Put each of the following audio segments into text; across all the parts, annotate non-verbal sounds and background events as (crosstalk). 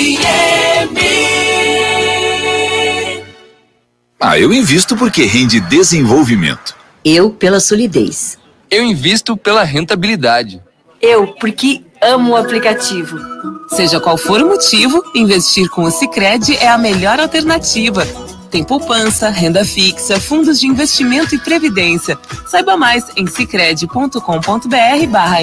FM. Ah, eu invisto porque rende desenvolvimento. Eu pela solidez. Eu invisto pela rentabilidade. Eu porque amo o aplicativo. Seja qual for o motivo, investir com o Sicredi é a melhor alternativa. Tem poupança, renda fixa, fundos de investimento e previdência. Saiba mais em sicredi.com.br/barra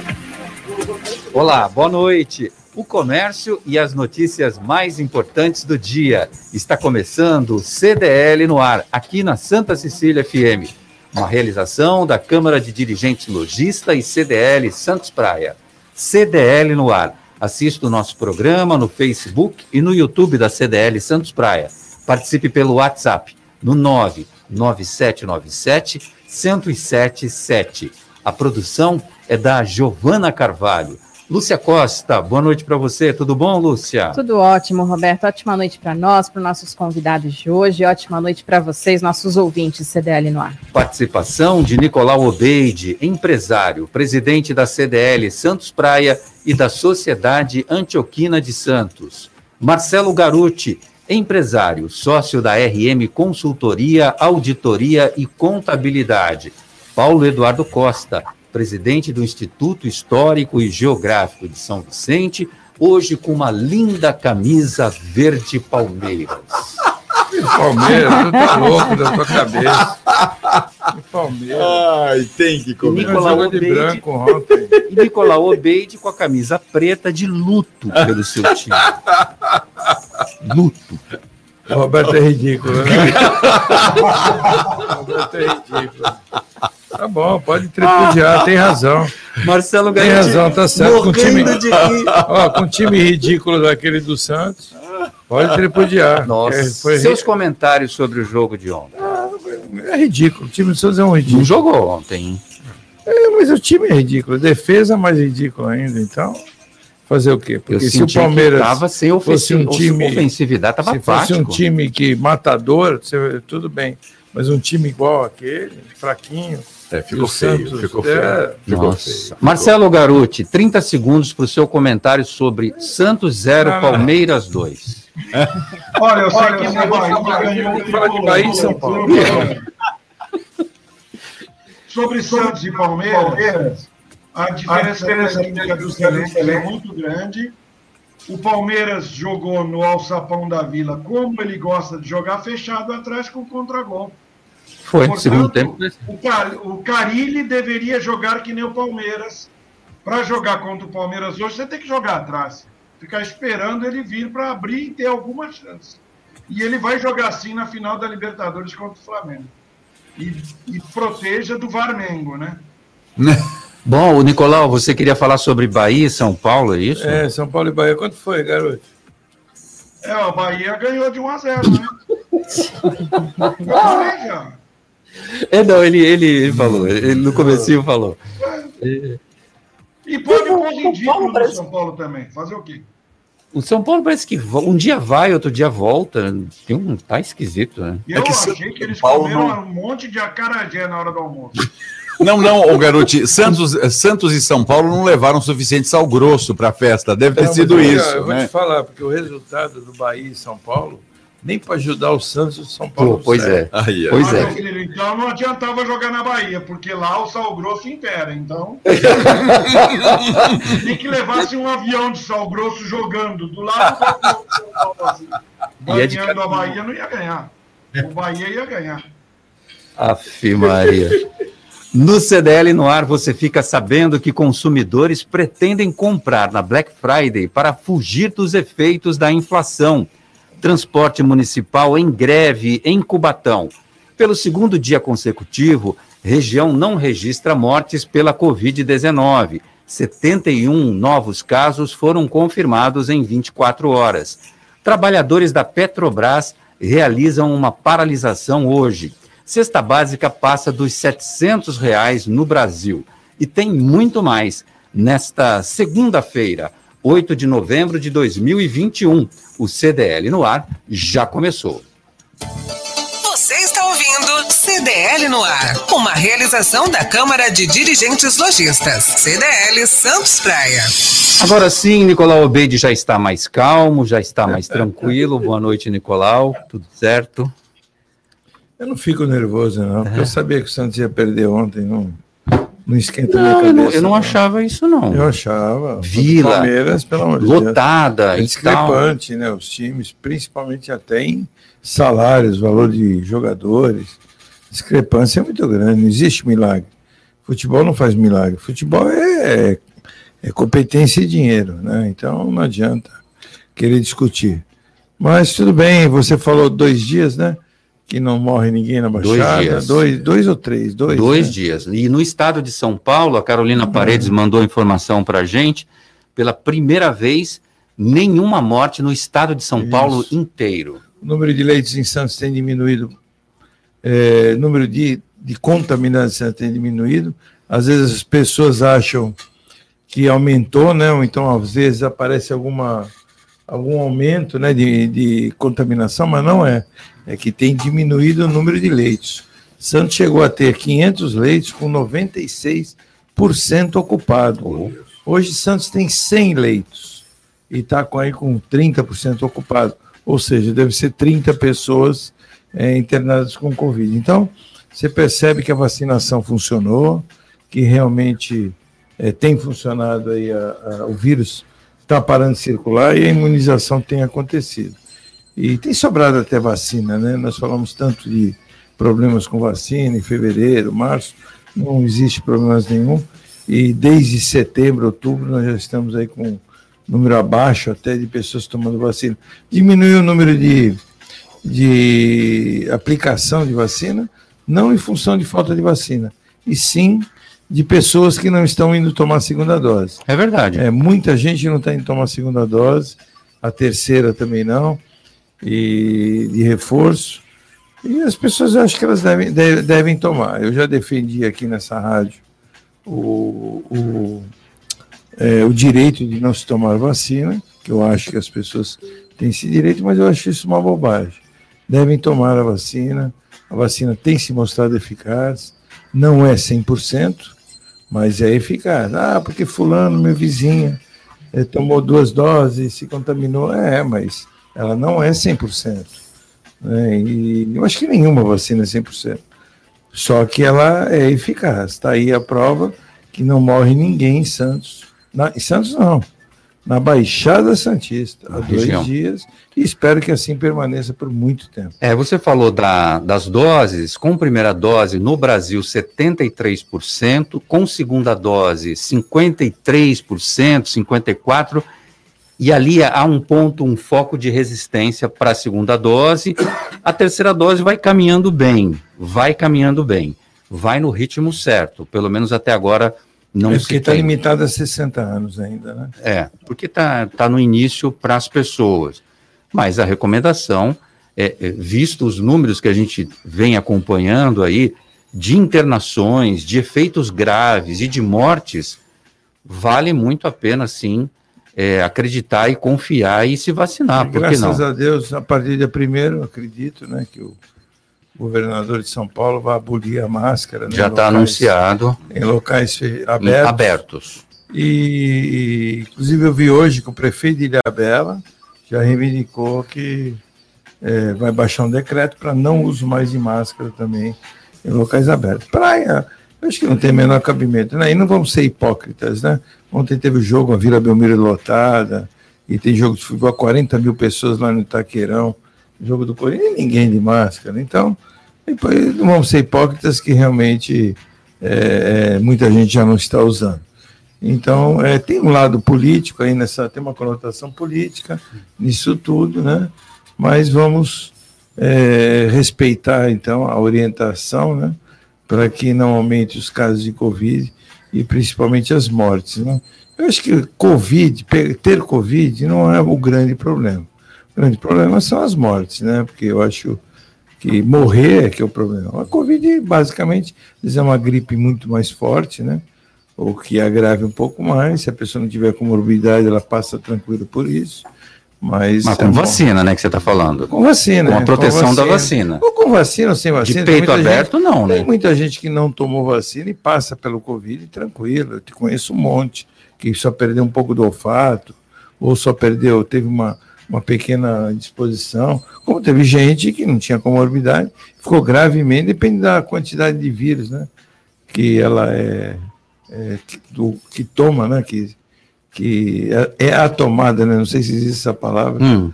Olá, boa noite. O comércio e as notícias mais importantes do dia. Está começando o CDL no ar, aqui na Santa Cecília FM. Uma realização da Câmara de Dirigentes Logista e CDL Santos Praia. CDL no ar. Assista o nosso programa no Facebook e no YouTube da CDL Santos Praia. Participe pelo WhatsApp no 99797 1077. A produção é da Giovana Carvalho. Lúcia Costa, boa noite para você. Tudo bom, Lúcia? Tudo ótimo, Roberto. Ótima noite para nós, para os nossos convidados de hoje. Ótima noite para vocês, nossos ouvintes CDL no ar. Participação de Nicolau Obeide, empresário, presidente da CDL Santos Praia e da Sociedade Antioquina de Santos. Marcelo Garuti, empresário, sócio da RM Consultoria, Auditoria e Contabilidade. Paulo Eduardo Costa, presidente do Instituto Histórico e Geográfico de São Vicente, hoje com uma linda camisa verde Palmeiras. (laughs) Palmeiras, tu tá louco da tua cabeça. Palmeiras. Ai, tem que comer. Nicolau Jogou de Obeide, branco ontem. e Nicolau Obeide com a camisa preta de luto pelo seu time. (laughs) Luto. O Roberto é ridículo, né? O (laughs) Roberto é ridículo. Tá bom, pode tripudiar, tem razão. Marcelo Tem razão, tá certo. Com time, morrendo de rir. ó, com time ridículo daquele do Santos, pode tripudiar. Nossa, É, foi seus comentários sobre o jogo de ontem. é ridículo. O time do Santos é um Não ridículo. jogou ontem, hein? É, mas o time é ridículo. Defesa mais ridículo ainda. Então, fazer o quê? Eu Porque se o que Palmeiras tava sem fosse um time, ofensividade, tava se fosse um time que matador, você- tudo bem. Mas um time igual aquele, fraquinho. É, ficou o feio, Santos, ficou é, feio. Ficou Nossa. feio. Marcelo Garuti, 30 segundos para o seu comentário sobre Santos 0, Não, não. Palmeiras 2. (laughs) Olha, eu sei que o Bahia ganhou Vamos falar de Bahia e São Paulo. Sobre Santos e Palmeiras, a diferença técnica dos elencos é muito grande. O Palmeiras jogou no alçapão da Vila como ele gosta de jogar fechado atrás com contragol. Foi, no Portanto, segundo tempo. O, Car o Carilli deveria jogar que nem o Palmeiras. Para jogar contra o Palmeiras hoje, você tem que jogar atrás. Ficar esperando ele vir para abrir e ter alguma chance. E ele vai jogar assim na final da Libertadores contra o Flamengo. E, e proteja do Varmengo, né? (laughs) Bom, o Nicolau, você queria falar sobre Bahia e São Paulo, é isso? É, São Paulo e Bahia. Quanto foi, garoto? É, o Bahia ganhou de 1 a 0, né? (laughs) É, não, ele, ele, falou, ele no comecinho falou. E pode pôr ridículo no São Paulo também. Fazer o quê? O São Paulo parece que um dia vai, outro dia volta. Tem um, tá esquisito, né? Eu que achei que eles Paulo comeram não- um monte de acarajé na hora do almoço. Não, não, ô Garoto, Santos, Santos e São Paulo não levaram suficiente sal grosso para a festa. Deve ter Não, sido mas, isso. Eu vou né? te falar, porque o resultado do Bahia e São Paulo, nem para ajudar o Santos e o São Paulo. Pô, pois é. Aí. Pois é. filho, então não adiantava jogar na Bahia, porque lá o sal grosso impera. Então. (laughs) Tem que levasse um avião de sal grosso jogando do lado do. Ia de Ganhando a Bahia não ia ganhar. O Bahia ia ganhar. Aff, Maria. No CDL no ar, você fica sabendo que consumidores pretendem comprar na Black Friday para fugir dos efeitos da inflação. Transporte municipal em greve em Cubatão. Pelo segundo dia consecutivo, região não registra mortes pela Covid-19. 71 novos casos foram confirmados em 24 horas. Trabalhadores da Petrobras realizam uma paralisação hoje. Cesta básica passa dos 700 reais no Brasil. E tem muito mais. Nesta segunda-feira, 8 de novembro de 2021, o CDL no ar já começou. Você está ouvindo CDL no ar, uma realização da Câmara de Dirigentes Lojistas, CDL Santos Praia. Agora sim, Nicolau Obeide já está mais calmo, já está mais (laughs) tranquilo. Boa noite, Nicolau. Tudo certo? Eu não fico nervoso, não, porque eu sabia que o Santos ia perder ontem, não, não esquenta Não, minha eu cabeça. não, eu não achava isso, não. Eu achava. Vila, Palmeiras, pelo amor de Deus. lotada É discrepante, né? Os times, principalmente até em salários, valor de jogadores. Discrepância é muito grande, não existe milagre. Futebol não faz milagre. Futebol é, é competência e dinheiro, né? Então não adianta querer discutir. Mas tudo bem, você falou dois dias, né? Que não morre ninguém na Dois Baixada. dias. Dois, dois ou três? Dois, Dois né? dias. E no estado de São Paulo, a Carolina Paredes mandou a informação para a gente, pela primeira vez, nenhuma morte no estado de São Paulo inteiro. O número de leitos em Santos tem diminuído, é, número de, de contaminados em Santos tem diminuído. Às vezes as pessoas acham que aumentou, né? Ou então às vezes aparece alguma algum aumento, né, de, de contaminação, mas não é. É que tem diminuído o número de leitos. Santos chegou a ter 500 leitos com 96% ocupado. Hoje Santos tem 100 leitos e está com aí com 30% ocupado, ou seja, deve ser 30 pessoas é, internadas com Covid. Então, você percebe que a vacinação funcionou, que realmente é, tem funcionado aí, a- a- o vírus está parando de circular e a imunização tem acontecido. E tem sobrado até vacina, né? Nós falamos tanto de problemas com vacina em fevereiro, março, não existe problemas nenhum. E desde setembro, outubro, nós já estamos aí com número abaixo até de pessoas tomando vacina. Diminuiu o número de, de aplicação de vacina, não em função de falta de vacina, e sim de pessoas que não estão indo tomar a segunda dose. É verdade. É, muita gente não está indo tomar a segunda dose, a terceira também não, e de reforço. E as pessoas acho que elas devem, de- devem tomar. Eu já defendi aqui nessa rádio o, o, é, o direito de não se tomar vacina, que eu acho que as pessoas têm esse direito, mas eu acho isso uma bobagem. Devem tomar a vacina, a vacina tem se mostrado eficaz, não é 100%, mas é eficaz. Ah, porque fulano, meu vizinho, eh, tomou duas doses, se contaminou. É, mas ela não é 100%. Né? E eu acho que nenhuma vacina é 100%. Só que ela é eficaz. Está aí a prova que não morre ninguém em Santos. Na, em Santos, não. Na Baixada Santista, há dois região. dias. E espero que assim permaneça por muito tempo. É, você falou da- das doses, com primeira dose no Brasil 73%, com segunda dose 53%, 54%, e ali há um ponto, um foco de resistência para a segunda dose. A terceira dose vai caminhando bem, vai caminhando bem, vai no ritmo certo, pelo menos até agora não é porque está limitado a 60 anos ainda, né? É, porque está tá no início para as pessoas. Mas a recomendação, é, é, visto os números que a gente vem acompanhando aí, de internações, de efeitos graves e de mortes, vale muito a pena, sim, é, acreditar e confiar e se vacinar. Que Graças a Deus, a partir de primeiro, acredito, né, que o governador de São Paulo vai abolir a máscara. né, Já está anunciado. Em locais abertos. Abertos. E, inclusive, eu vi hoje que o prefeito de Ilhabela já reivindicou que eh, vai baixar um decreto para não uso mais de máscara também em locais abertos. Praia, acho que não tem o menor cabimento. Né? E não vamos ser hipócritas, né? Ontem teve o jogo, a Vila Belmiro lotada, e tem jogo de futebol, 40 mil pessoas lá no Itaqueirão, jogo do Corinthians, ninguém de máscara. Então, depois não vamos ser hipócritas que realmente é, é, muita gente já não está usando. Então, é, tem um lado político aí nessa, tem uma conotação política nisso tudo, né? Mas vamos é, respeitar, então, a orientação, né? Para que não aumente os casos de Covid e principalmente as mortes, né? Eu acho que Covid, ter Covid não é o grande problema. O grande problema são as mortes, né? Porque eu acho que morrer é que é o problema. A Covid, basicamente, é uma gripe muito mais forte, né? ou que agrave um pouco mais. Se a pessoa não tiver comorbidade, ela passa tranquilo por isso. Mas, mas com é vacina, né, que você está falando? Com vacina. Com a proteção com da vacina. Ou com vacina ou sem vacina. De peito aberto, gente, não, né? Tem muita gente que não tomou vacina e passa pelo Covid tranquilo. Eu te conheço um monte que só perdeu um pouco do olfato, ou só perdeu, teve uma, uma pequena disposição. Como teve gente que não tinha comorbidade, ficou gravemente, depende da quantidade de vírus, né? Que ela é é, que, do, que toma, né? Que, que é, é, a tomada, né? Não sei se existe essa palavra. Hum.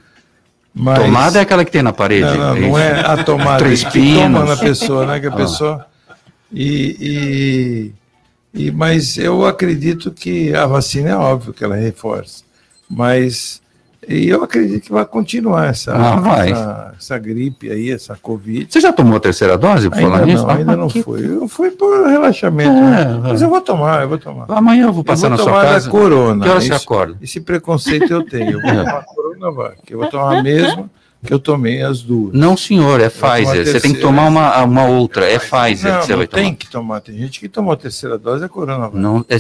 Mas... Tomada é aquela que tem na parede. Não, não, não é a tomada Três que toma na pessoa, né? Que a ah. pessoa. E, e, e, mas eu acredito que a vacina é óbvio que ela reforça. Mas e eu acredito que vai continuar essa, ah, vai. essa, essa, gripe aí, essa Covid. Você já tomou a terceira dose? Por ainda falar não, nisso? ainda ah, não que... foi. Eu fui por relaxamento. É, né? Mas eu vou tomar, eu vou tomar. Amanhã eu vou passar eu vou na sua casa. corona. Que hora você acorda? Esse preconceito eu tenho. Eu vou tomar a corona, vai. Eu vou tomar a mesma que eu tomei as duas. Não, senhor, é Pfizer. Você tem que tomar uma, uma outra, é Pfizer não, que você não vai tomar. tem que tomar. Tem gente que tomou a terceira dose, é Coronavac. Não, é,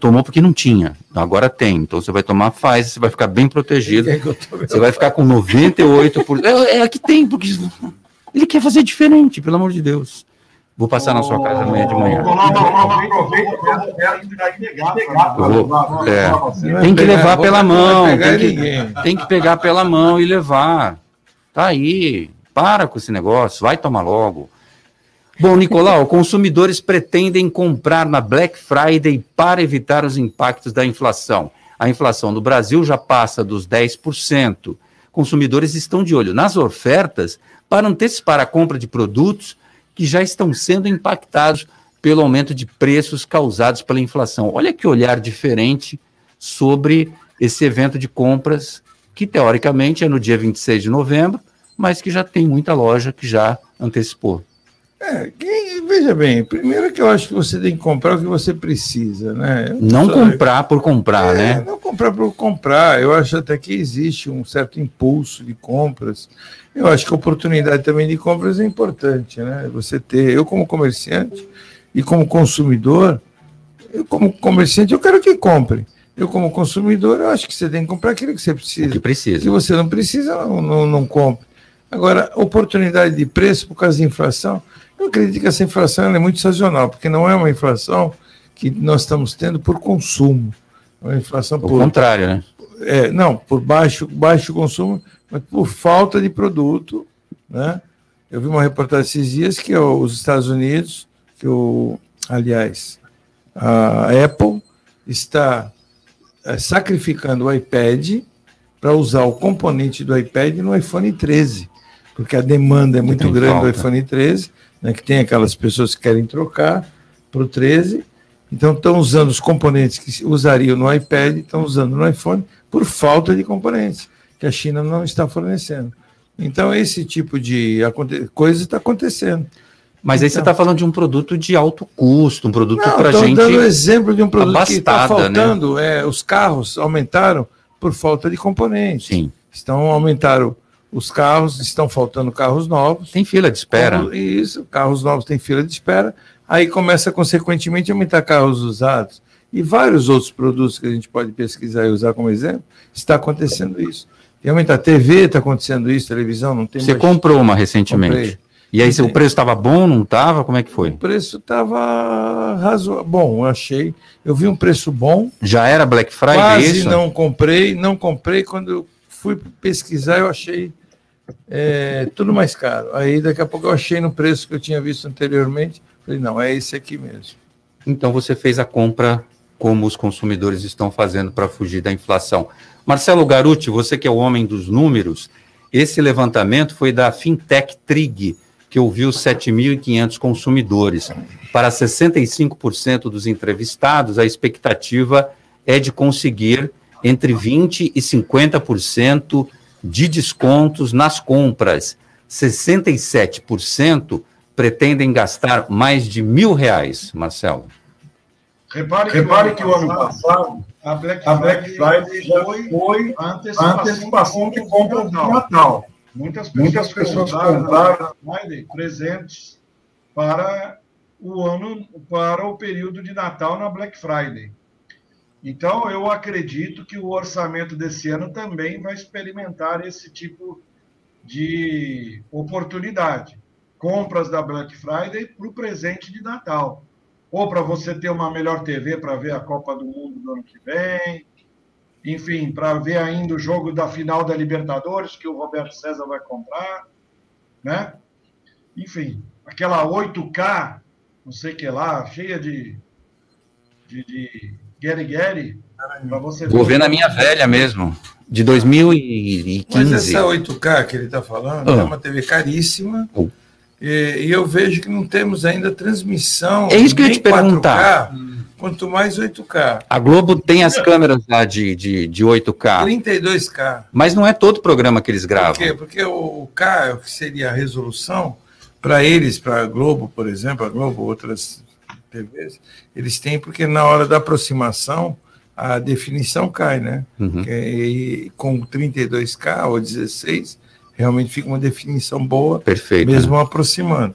tomou porque não tinha. Agora tem. Então você vai tomar Pfizer, você vai ficar bem protegido. É você vai ficar com 98%. é, é a que tem, porque ele quer fazer diferente, pelo amor de Deus. Vou passar na sua casa amanhã de manhã. Tem que levar pela mão. Tem que, tem que pegar pela mão e levar. Tá aí. Para com esse negócio. Vai tomar logo. Bom, Nicolau, consumidores pretendem comprar na Black Friday para evitar os impactos da inflação. A inflação no Brasil já passa dos 10%. Consumidores estão de olho nas ofertas para antecipar a compra de produtos que já estão sendo impactados pelo aumento de preços causados pela inflação. Olha que olhar diferente sobre esse evento de compras, que teoricamente é no dia 26 de novembro, mas que já tem muita loja que já antecipou. É, veja bem, primeiro que eu acho que você tem que comprar o que você precisa, né? Não Só, comprar por comprar, é, né? Não comprar por comprar. Eu acho até que existe um certo impulso de compras. Eu acho que a oportunidade também de compras é importante, né? Você ter, eu como comerciante e como consumidor, eu como comerciante eu quero que compre. Eu como consumidor, eu acho que você tem que comprar aquilo que você precisa. O que precisa. Se você não precisa, não, não, não compre. Agora, oportunidade de preço por causa da inflação, eu acredito que essa inflação é muito sazonal, porque não é uma inflação que nós estamos tendo por consumo. É uma inflação por. contrário, né? É, não, por baixo, baixo consumo, mas por falta de produto. Né? Eu vi uma reportagem esses dias que os Estados Unidos, que o, aliás, a Apple está é, sacrificando o iPad para usar o componente do iPad no iPhone 13, porque a demanda é muito grande falta. do iPhone 13 né, que tem aquelas pessoas que querem trocar para o 13, então estão usando os componentes que usariam no iPad, estão usando no iPhone por falta de componentes, que a China não está fornecendo. Então, esse tipo de coisa está acontecendo. Mas aí você está então falando de um produto de alto custo, um produto para gente. Estou dando exemplo de um produto abastada, que está faltando. Né? É, os carros aumentaram por falta de componentes. Sim. Estão aumentaram os carros, estão faltando carros novos. Tem fila de espera. Como, isso, carros novos têm fila de espera. Aí começa, consequentemente, a aumentar carros usados. E vários outros produtos que a gente pode pesquisar e usar como exemplo, está acontecendo isso. E aumentar TV, está acontecendo isso, televisão, não tem Você mais... comprou uma recentemente. Comprei. E aí, o preço estava bom, não estava? Como é que foi? O preço estava razoável. Bom, eu achei. Eu vi um preço bom. Já era Black Friday? Quase isso? não comprei. Não comprei. Quando eu fui pesquisar, eu achei é, tudo mais caro. Aí daqui a pouco eu achei no preço que eu tinha visto anteriormente. Falei, não, é esse aqui mesmo. Então você fez a compra como os consumidores estão fazendo para fugir da inflação. Marcelo Garuti, você que é o homem dos números, esse levantamento foi da Fintech Trig, que ouviu 7.500 consumidores. Para 65% dos entrevistados, a expectativa é de conseguir entre 20% e 50% de descontos nas compras. 67% pretendem gastar mais de mil reais, Marcelo. Repare, Repare que o ano passado a Black, a Black Friday já foi a antecipação, antecipação de de compra compras de Natal. Muitas pessoas, Muitas pessoas compraram Friday presentes para o ano, para o período de Natal na Black Friday. Então, eu acredito que o orçamento desse ano também vai experimentar esse tipo de oportunidade. Compras da Black Friday para o presente de Natal. Ou para você ter uma melhor TV para ver a Copa do Mundo do ano que vem. Enfim, para ver ainda o jogo da final da Libertadores, que o Roberto César vai comprar. Né? Enfim, aquela 8K, não sei o que lá, cheia de, de, de Gary Gary, para você Vou ver na minha velha mesmo, de 2015. Mas essa 8K que ele está falando Ah. é uma TV caríssima. Oh. E, e eu vejo que não temos ainda transmissão. É isso que eu ia te perguntar. 4K, quanto mais 8K. A Globo tem as câmeras lá de, de, de 8K, 32K. mas não é todo programa que eles gravam. Por quê? Porque o, o K, é o que seria a resolução, para eles, para a Globo, por exemplo, a Globo, outras TVs, eles têm, porque na hora da aproximação, a definição cai, né? Uhum. Que- E com 32K ou 16, realmente fica uma definição boa, Perfeito. mesmo aproximando.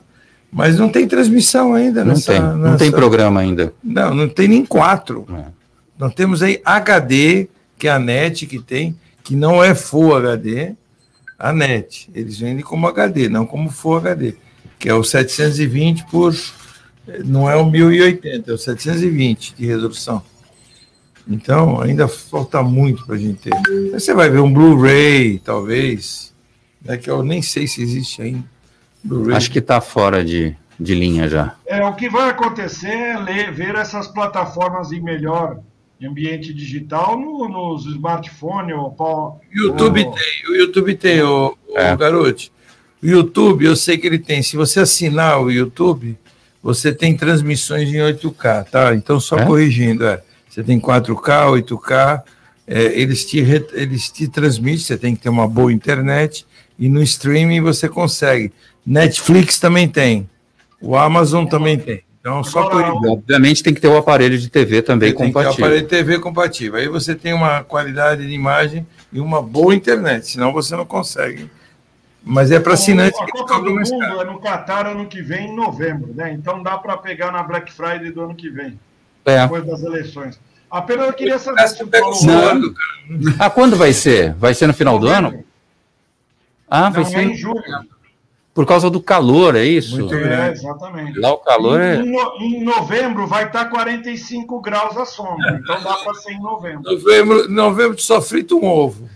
Mas não tem transmissão ainda Não nessa, tem, não nessa- tem programa ainda. Não, não tem nem quatro. É. Nós temos aí HD, que é a NET que tem, que não é Full HD, a NET. Eles vendem como HD, não como Full HD, que é o 720 por. Não é o 1080, é o 720 de resolução. Então, ainda falta muito para a gente ter. Aí você vai ver um Blu-ray, talvez, né, que eu nem sei se existe ainda. Acho que está fora de, de linha já. É, o que vai acontecer é ler, ver essas plataformas em melhor ambiente digital no, nos smartphones. Ou, YouTube ou- tem, o YouTube tem, o, É. garoto. O YouTube, eu sei que ele tem. Se você assinar o YouTube, você tem transmissões em 8K, tá? Então, só É? corrigindo, é. Você tem 4K, 8K, é, eles, te, re- eles te transmitem, você tem que ter uma boa internet, e no streaming você consegue. Netflix também tem. O Amazon também tem. Então, só Agora, corrigindo. Obviamente tem que ter o aparelho de TV também Você tem que ter compatível. aparelho TV compatível. Aí você tem uma qualidade de imagem e uma boa internet, senão você não consegue. Mas é para assinantes A Copa do Mundo caro. é no Qatar ano que vem, em novembro, né? Então dá para pegar na Black Friday do ano que vem, É. depois das eleições. Apenas eu queria saber se o Paulo Não. Ah, quando vai ser? Vai ser no final do ano? Ah, vai Não, é em ser julho. Por causa do calor, é isso? Muito É, grande. exatamente. Lá o calor é. Em, no- em novembro vai estar 45 graus a sombra, então dá para ser em novembro. Novembro, novembro só frita um ovo.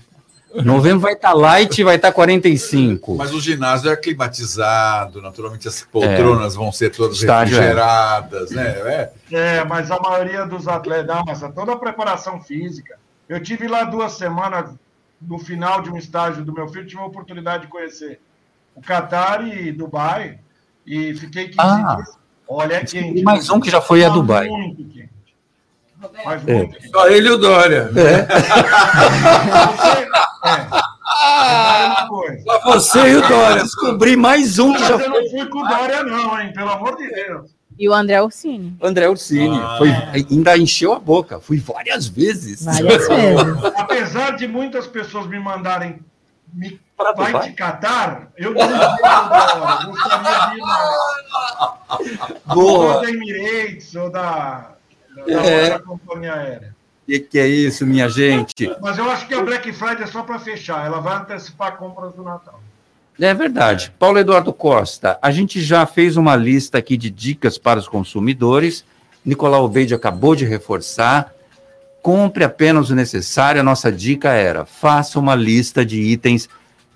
Novembro vai estar light e vai estar 45. Mas o ginásio é climatizado, naturalmente as poltronas vão ser todas Estágio, é. refrigeradas, né? É. É, mas a maioria dos atletas, não, mas é toda a preparação física. Eu tive lá duas semanas, no final de um estágio do meu filho, tive a oportunidade de conhecer o Catar e Dubai, e fiquei 15 Ah. dias. Olha, é quente. Mais um que já foi a Tá Dubai. Muito quente. Mas É. muito quente. Só ele e o Dória. Você, é, uma (laughs) coisa. Só você e o Dória. Descobri mais um que Mas já eu não fui com o Dória, não, hein? Pelo amor de Deus. E o André Ursini. André Ursini. Ah. Foi, ainda encheu a boca. Fui várias vezes. Várias (laughs) vezes. Apesar de muitas pessoas me mandarem me Pra vai Dubai? te catar, eu não. Eu Gostaria de ir na Boa. ou da Emirates ou da, da, da É. outra companhia aérea. O que, que é isso, minha gente? Mas eu acho que a Black Friday é só para fechar. Ela vai antecipar compras do Natal. É verdade. Paulo Eduardo Costa, a gente já fez uma lista aqui de dicas para os consumidores. Nicolau Obeide acabou de reforçar. Compre apenas o necessário. A nossa dica era: faça uma lista de itens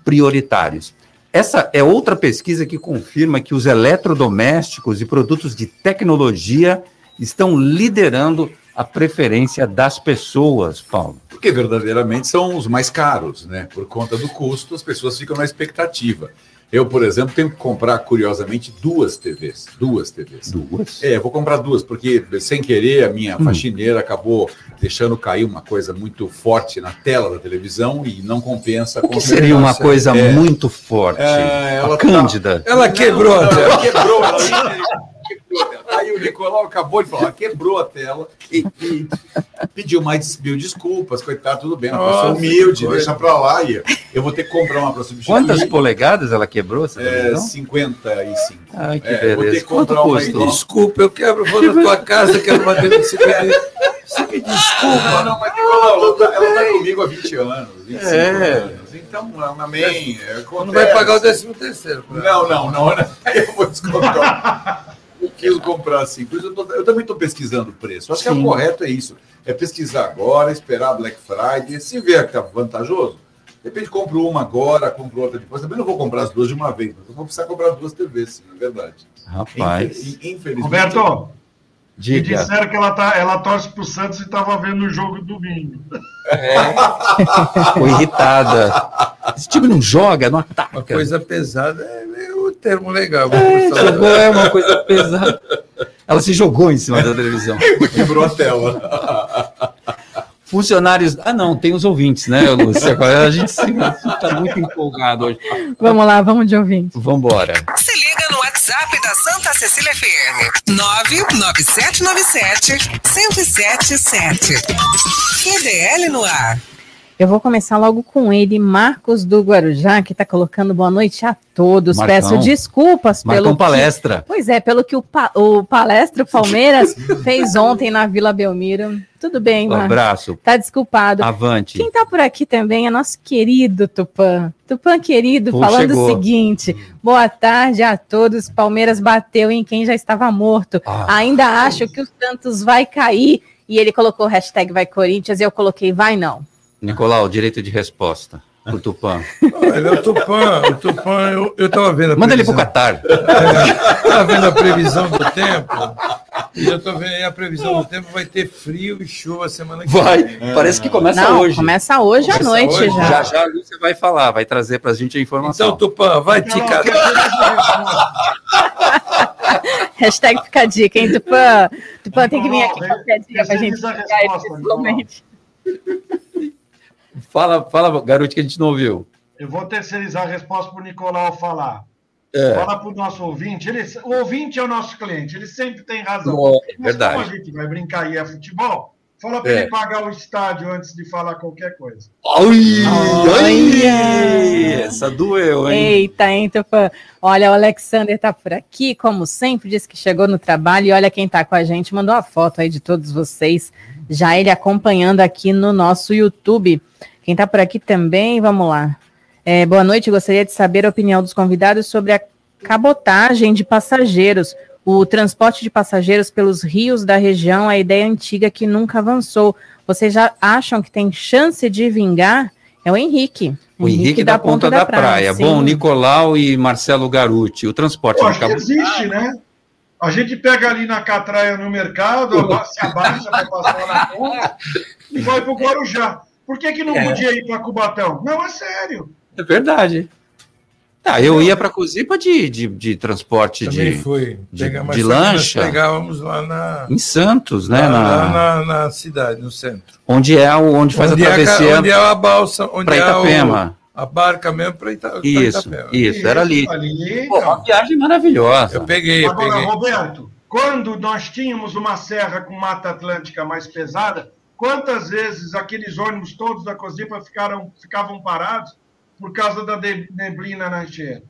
prioritários. Essa é outra pesquisa que confirma que os eletrodomésticos e produtos de tecnologia estão liderando a preferência das pessoas, Paulo? Porque verdadeiramente são os mais caros, né? Por conta do custo, as pessoas ficam na expectativa. Eu, por exemplo, tenho que comprar, curiosamente, duas TVs. Duas TVs. Duas? É, vou comprar duas, porque sem querer a minha faxineira acabou deixando cair uma coisa muito forte na tela da televisão e não compensa. O que seria uma coisa É. muito forte? É, ela a Cândida. Ela quebrou Não, tela. ela quebrou, ela. (laughs) Aí o Nicolau acabou de falar, quebrou a tela e, e pediu mais pediu desculpas, coitado, tudo bem, uma pessoa humilde, deixa pra lá e eu vou ter que comprar uma para substituir. Quantas polegadas ela quebrou? essa É, televisão? 55. Ai, que É, vou ter beleza. que Quanto comprar uma. Desculpa, eu quebro, vou na tua casa, quero uma TV de 50. Você me desculpa. Não, não, mas Nicolau, ela tá, ela tá comigo há 20 anos, 25 É. anos. Então, amém. Não vai pagar o 13 terceiro. Não, não, não. Aí (laughs) eu vou descontar. Eu quis comprar assim. Por isso eu, tô- eu também estou pesquisando o preço. Acho que Sim. o correto é isso. É pesquisar agora, esperar Black Friday. Se ver que está vantajoso, de repente compro uma agora, compro outra depois. Também não vou comprar as duas de uma vez, mas eu vou precisar comprar duas TVs, sim, é verdade. Rapaz. Infel- Infelizmente. Roberto, me Diga. disseram que ela, tá, ela torce pro Santos e estava vendo o jogo domingo. Ficou irritada. Esse time não joga, não ataca. Uma coisa pesada é, é termo legal. É, jogou, é uma coisa pesada. Ela se jogou em cima da televisão. (laughs) Quebrou a tela. Funcionários. Ah, não, tem os ouvintes, né, Lúcia? Agora a gente está muito empolgado hoje. Vamos lá, vamos de ouvinte. Vamos embora. Se liga no WhatsApp da Santa Cecília FM. 99797 1077. QDL no ar. Eu vou começar logo com ele, Marcos do Guarujá, que está colocando boa noite a todos. Marcão. Peço desculpas Marcão pelo. que- palestra. Pois é, pelo que o, pa... o palestra Palmeiras (laughs) fez ontem na Vila Belmiro. Tudo bem, Um Marcos. abraço. Tá desculpado. Avante. Quem tá por aqui também é nosso querido Tupã. Tupã querido, Pô, falando chegou. o seguinte: boa tarde a todos. Palmeiras bateu em quem já estava morto. Ah. Ainda acho que o Santos vai cair. E ele colocou hashtag vai Corinthians e eu coloquei vai não. Nicolau, direito de resposta. O Tupã. Olha, o Tupã, o Tupã, eu, eu tava vendo a Manda ele pro previsão. Catar. Tava vendo a previsão do tempo. E eu tô vendo aí a previsão do tempo vai ter frio e chuva semana que Vai. vem. Parece que começa não, hoje. começa hoje à Começa noite hoje? já. Já já a Lúcia vai falar, vai trazer pra gente a informação. Então, Tupã, vai te catar. Hashtag fica a dica, hein, Tupã? Tupã tem que vir aqui Nicolau, qualquer dia pra gente recebi essa explicar ele pessoalmente. Fala, fala, garoto, que a gente não ouviu. Eu vou terceirizar a resposta para o Nicolau falar. É. Fala para o nosso ouvinte. Ele, o ouvinte é o nosso cliente, ele sempre tem razão. Não, é Mas verdade. como a gente vai brincar e é futebol, fala para É. ele pagar o estádio antes de falar qualquer coisa. Ai, ai, Olha! essa doeu, hein? Eita, hein, Tupã? Olha, o Alexander tá por aqui, como sempre, disse que chegou no trabalho e olha quem tá com a gente, mandou a foto aí de todos vocês, já ele acompanhando aqui no nosso YouTube. Quem tá por aqui também, vamos lá. É, boa noite, gostaria de saber a opinião dos convidados sobre a cabotagem de passageiros. O transporte de passageiros pelos rios da região, a ideia antiga que nunca avançou. Vocês já acham que tem chance de vingar? É o Henrique. O Henrique, da, Ponta da, Praia. sim. Bom, Nicolau e Marcelo Garuti. O transporte Pô, de acho que cabo... existe, né? A gente pega ali na catraia no mercado, se abaixa para passar na ponta e vai para o Guarujá. Por que, que não É. podia ir para Cubatão? Não, é sério. É verdade. Tá, eu ia para Cozipa de, de, de transporte Também de, foi. de, de lancha Pegávamos lá na, em Santos, né? lá, na- na, na cidade, no centro. onde é o, onde faz onde a é a travessia onde é a balsa, onde para é o- Itapema. A barca mesmo para Ita, Isso, Itapema. isso, era ali. ali Pô, uma viagem maravilhosa. Eu peguei, Agora, peguei. Roberto, quando nós tínhamos uma serra com mata atlântica mais pesada, quantas vezes aqueles ônibus todos da Cozipa ficaram, ficavam parados por causa da neblina na encheira?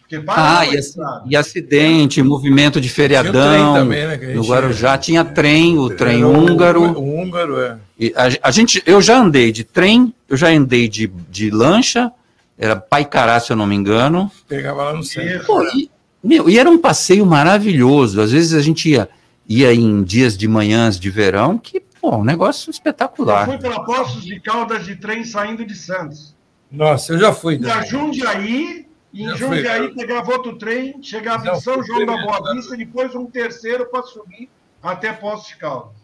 Porque para Ah, e, ac- e acidente, movimento de Tinha o trem feriadão. também, né, no Guarujá tinha trem, o trem húngaro. O húngaro, é. E a, a gente, eu já andei de trem, eu já andei de, de lancha, era Paicará, se eu não me engano. Pegava lá no centro. Pô, e, meu, e era um passeio maravilhoso. Às vezes a gente ia, ia em dias de manhãs de verão, que, pô, um negócio Eu espetacular. fui para Poços de Caldas de trem saindo de Santos. Nossa, eu já fui. Da Jundiaí, e em Já fui. Jundiaí pegava outro trem, chegava Já em São. João da Boa Vista, e depois um terceiro para subir até Poços de Caldas.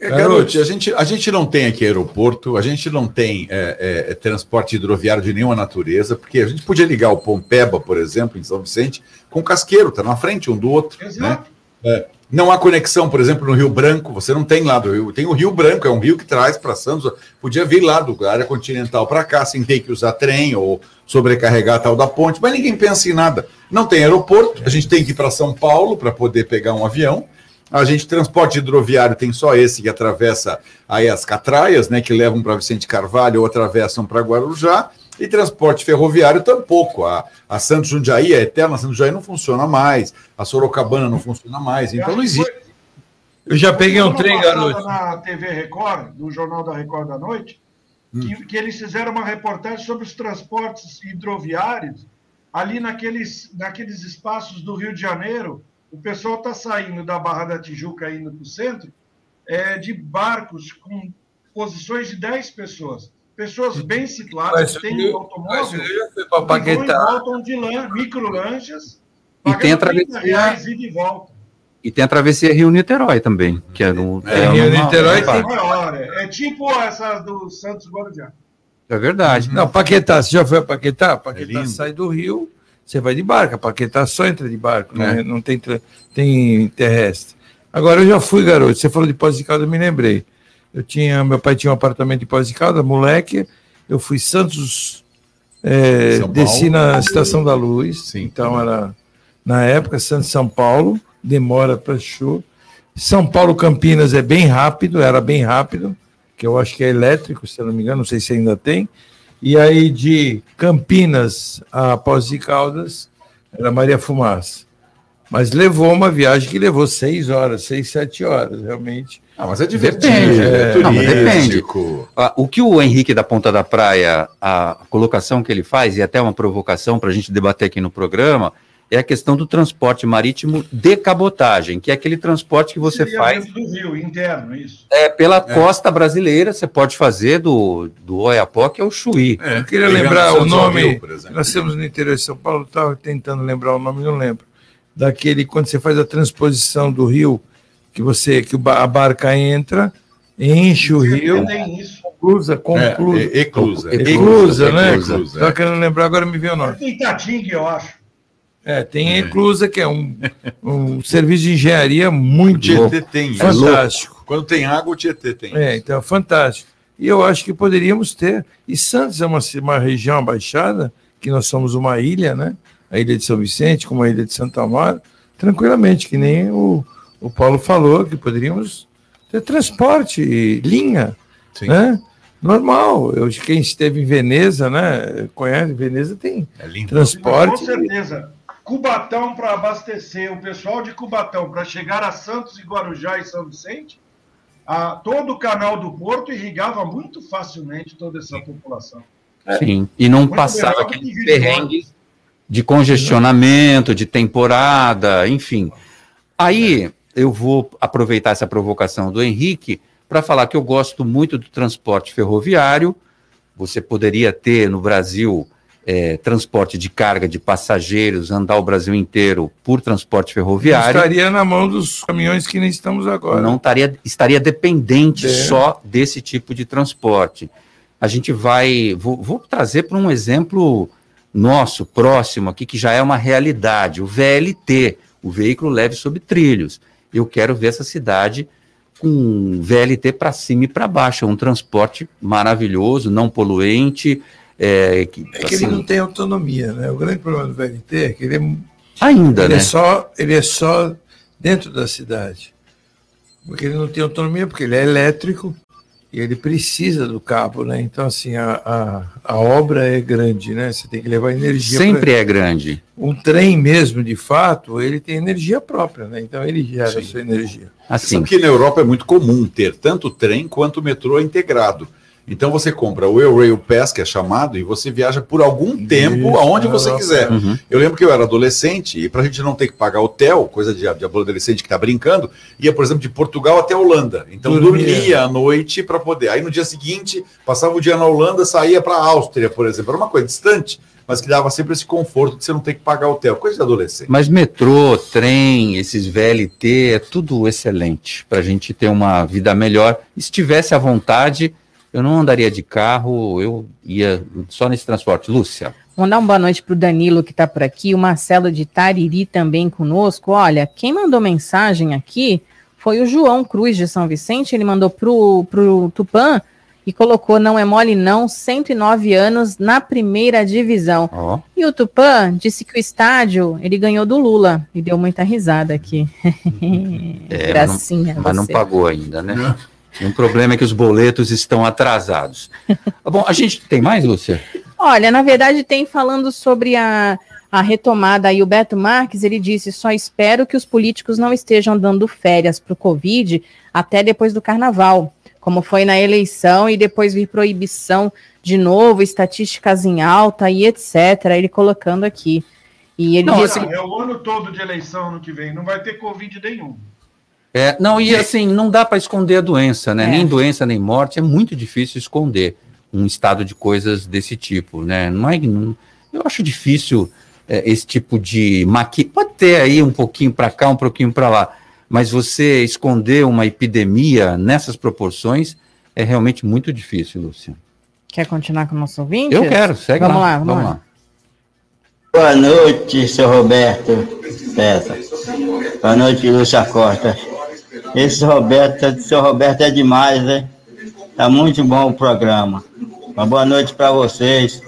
É, Garoto, a gente, a gente não tem aqui aeroporto, a gente não tem é, é, transporte hidroviário de nenhuma natureza, porque a gente podia ligar o Pompeba, por exemplo, em São Vicente, com o Casqueiro, está na frente um do outro. Né? É, não há conexão, por exemplo, no Rio Branco, você não tem lá do Rio. Tem o Rio Branco, é um rio que traz para Santos. Podia vir lá do área continental para cá, sem ter que usar trem ou sobrecarregar a tal da ponte, mas ninguém pensa em nada. Não tem aeroporto, a gente tem que ir para São Paulo para poder pegar um avião. A gente, transporte hidroviário, tem só esse que atravessa aí as catraias, né, que levam para Vicente Carvalho ou atravessam para Guarujá. E transporte ferroviário tampouco. A, a Santos Jundiaí, a Eterna Santos Jundiaí não funciona mais. A Sorocabana não funciona mais. Então não existe. Eu já peguei um trem, garoto. Na TV Record, no Jornal da Record da Noite, hum. que, que eles fizeram uma reportagem sobre os transportes hidroviários ali naqueles, naqueles espaços do Rio de Janeiro. O pessoal está saindo da Barra da Tijuca, indo para o centro, é, de barcos com posições de 10 pessoas pessoas bem situadas, têm automóvel, e voltam de lan, microlanchas, e tem a travessia e volta. E tem a travessia Rio-Niterói também, que é no... É, é Rio-Niterói é, é tipo essa do Santos Guarujá. É verdade. Não, Paquetá, você já foi a Paquetá? Paquetá é sai do Rio, você vai de barco. Paquetá só entra de barco, né? Não tem, tem terrestre. Agora, eu já fui, garoto. Você falou de Pós de Caldas, eu me lembrei. Eu tinha, meu pai tinha um apartamento em Pós de Caldas, moleque. Eu fui Santos, é, desci na Estação da Luz. Sim. Então era na época Santos São Paulo, demora para show. São Paulo Campinas é bem rápido, era bem rápido, que eu acho que é elétrico, se eu não me engano, não sei se ainda tem. E aí de Campinas a Pós de Caldas era Maria Fumaça. Mas levou uma viagem que levou seis horas, seis, sete horas, realmente. Ah, mas é divertido. Depende. É, não, mas depende. Ah, o que o Henrique da Ponta da Praia, a colocação que ele faz, e até uma provocação para a gente debater aqui no programa, é a questão do transporte marítimo de cabotagem, que é aquele transporte que você Seria faz. do Rio, interno, isso. É, pela é. costa brasileira, você pode fazer do, do Oiapoque ao Chuí. É, eu queria lembrar o nome. Rio, nós temos no interior de São Paulo, estava tentando lembrar o nome, não lembro. Daquele, quando você faz a transposição do rio que você que a barca entra, enche o rio, conclusa, conclusa, é, eclusa, eclusa, né? Estava querendo lembrar, agora me veio o nome. Tem Itatinga, eu acho. É, tem a Eclusa, que é um, um serviço de engenharia muito Tietê tem, fantástico. É Quando tem água, o Tietê tem. É, então, fantástico. E eu acho que poderíamos ter. E Santos é uma, uma região abaixada, que nós somos uma ilha, né? A ilha de São Vicente, como a ilha de Santa Amaro, tranquilamente, que nem o, o Paulo falou que poderíamos ter transporte, linha, Sim. né? Normal. Eu, quem esteve em Veneza, né? Conhece, Veneza tem é transporte. Com certeza. Cubatão para abastecer o pessoal de Cubatão para chegar a Santos e Guarujá e São Vicente, a, todo o canal do Porto irrigava muito facilmente toda essa população. Sim, e não muito passava aqueles perrengues de congestionamento, de temporada, enfim. Aí, eu vou aproveitar essa provocação do Henrique para falar que eu gosto muito do transporte ferroviário. Você poderia ter no Brasil é, transporte de carga de passageiros, andar o Brasil inteiro por transporte ferroviário. Não estaria na mão dos caminhões que nem estamos agora. Não estaria, estaria dependente é. só desse tipo de transporte. A gente vai. Vou, vou trazer para um exemplo nosso, próximo aqui, que já é uma realidade: o VLT, o veículo leve sobre trilhos eu quero ver essa cidade com VLT para cima e para baixo, é um transporte maravilhoso, não poluente. É, que, é que assim, ele não tem autonomia, né? O grande problema do VLT é que ele é, ainda, ele é né? é só ele é só dentro da cidade, porque ele não tem autonomia, porque ele é elétrico e ele precisa do cabo, né? Então, assim, a, a, a obra é grande, né? Você tem que levar energia. Sempre pra... é grande. Um trem mesmo, de fato, ele tem energia própria, né? Então ele gera Sim. a sua energia. Assim. Que na Europa é muito comum ter tanto trem quanto metrô integrado. Então você compra o Rail Pass, que é chamado, e você viaja por algum Isso, tempo aonde você quiser. Uhum. Eu lembro que eu era adolescente, e para a gente não ter que pagar hotel, coisa de, de adolescente que está brincando, ia, por exemplo, de Portugal até Holanda. Então dormia, dormia à noite para poder. Aí no dia seguinte, passava o dia na Holanda, saía para a Áustria, por exemplo. Era uma coisa distante. mas que dava sempre esse conforto de você não ter que pagar hotel, coisa de adolescente. Mas metrô, trem, esses VLT, é tudo excelente para a gente ter uma vida melhor. E se tivesse à vontade, eu não andaria de carro, eu ia só nesse transporte. Lúcia. Mandar uma boa noite para o Danilo que está por aqui, o Marcelo de Tariri também conosco. Olha, quem mandou mensagem aqui foi o João Cruz de São Vicente, ele mandou para o Tupã e colocou não é mole não, 109 anos na primeira divisão. Oh. E o Tupã disse que o estádio ele ganhou do Lula e deu muita risada aqui. É, (laughs) Gracinha. Mas não, mas não pagou ainda, né? Um problema é que os boletos estão atrasados. Bom, a gente tem mais, Lúcia? Olha, na verdade tem falando sobre a, a retomada aí o Beto Marques, ele disse, só espero que os políticos não estejam dando férias para o Covid até depois do carnaval como foi na eleição, e depois vir proibição de novo, estatísticas em alta e etc. Ele colocando aqui. E ele não, disse... é o ano todo de eleição ano que vem, não vai ter Covid nenhum. É, não, e assim, não dá para esconder a doença, né? É. Nem doença, nem morte, é muito difícil esconder um estado de coisas desse tipo, né? Não é, não, eu acho difícil é, esse tipo de maqui... Pode ter aí um pouquinho para cá, um pouquinho para lá, mas você esconder uma epidemia nessas proporções é realmente muito difícil, Luciano. Quer continuar com o nosso ouvinte? Eu quero, segue vamos lá. lá vamos, vamos lá. lá. Boa noite, seu Roberto César. Boa noite, Lúcia Costa. Esse Roberto, seu Roberto é demais, né? Tá muito bom o programa. Uma boa noite para vocês.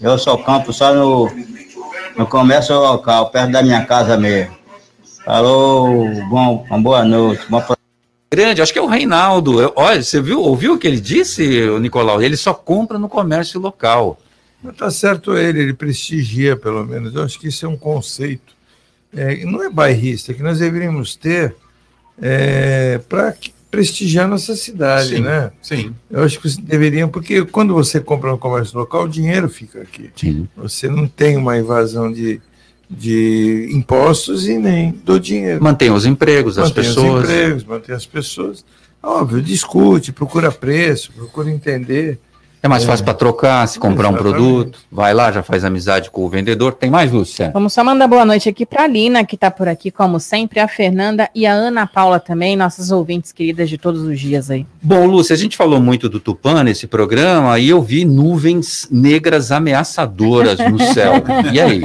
Eu sou campo só no, no comércio local, perto da minha casa mesmo. Alô, bom, uma boa noite. Bom... Grande, acho que é o Reinaldo. Eu, olha, você viu, ouviu o que ele disse, Nicolau? Ele só compra no comércio local. Tá certo ele, ele prestigia, pelo menos. Eu acho que isso é um conceito. É, não é bairrista, é que nós deveríamos ter é, para prestigiar nossa cidade, sim, né? Sim. Eu acho que deveriam, porque quando você compra no comércio local, o dinheiro fica aqui. Sim. Você não tem uma invasão de, de impostos e nem do dinheiro. Mantém os empregos, as mantém pessoas. Mantém os empregos, mantém as pessoas. Óbvio, discute, procura preço, procura entender. É mais é. fácil para trocar, se comprar Exatamente. um produto, vai lá, já faz amizade com o vendedor. Tem mais, Lúcia? Vamos só mandar boa noite aqui para a Lina, que está por aqui, como sempre, a Fernanda e a Ana Paula também, nossas ouvintes queridas de todos os dias aí. Bom, Lúcia, a gente falou muito do Tupã nesse programa e eu vi nuvens negras ameaçadoras no céu. e aí?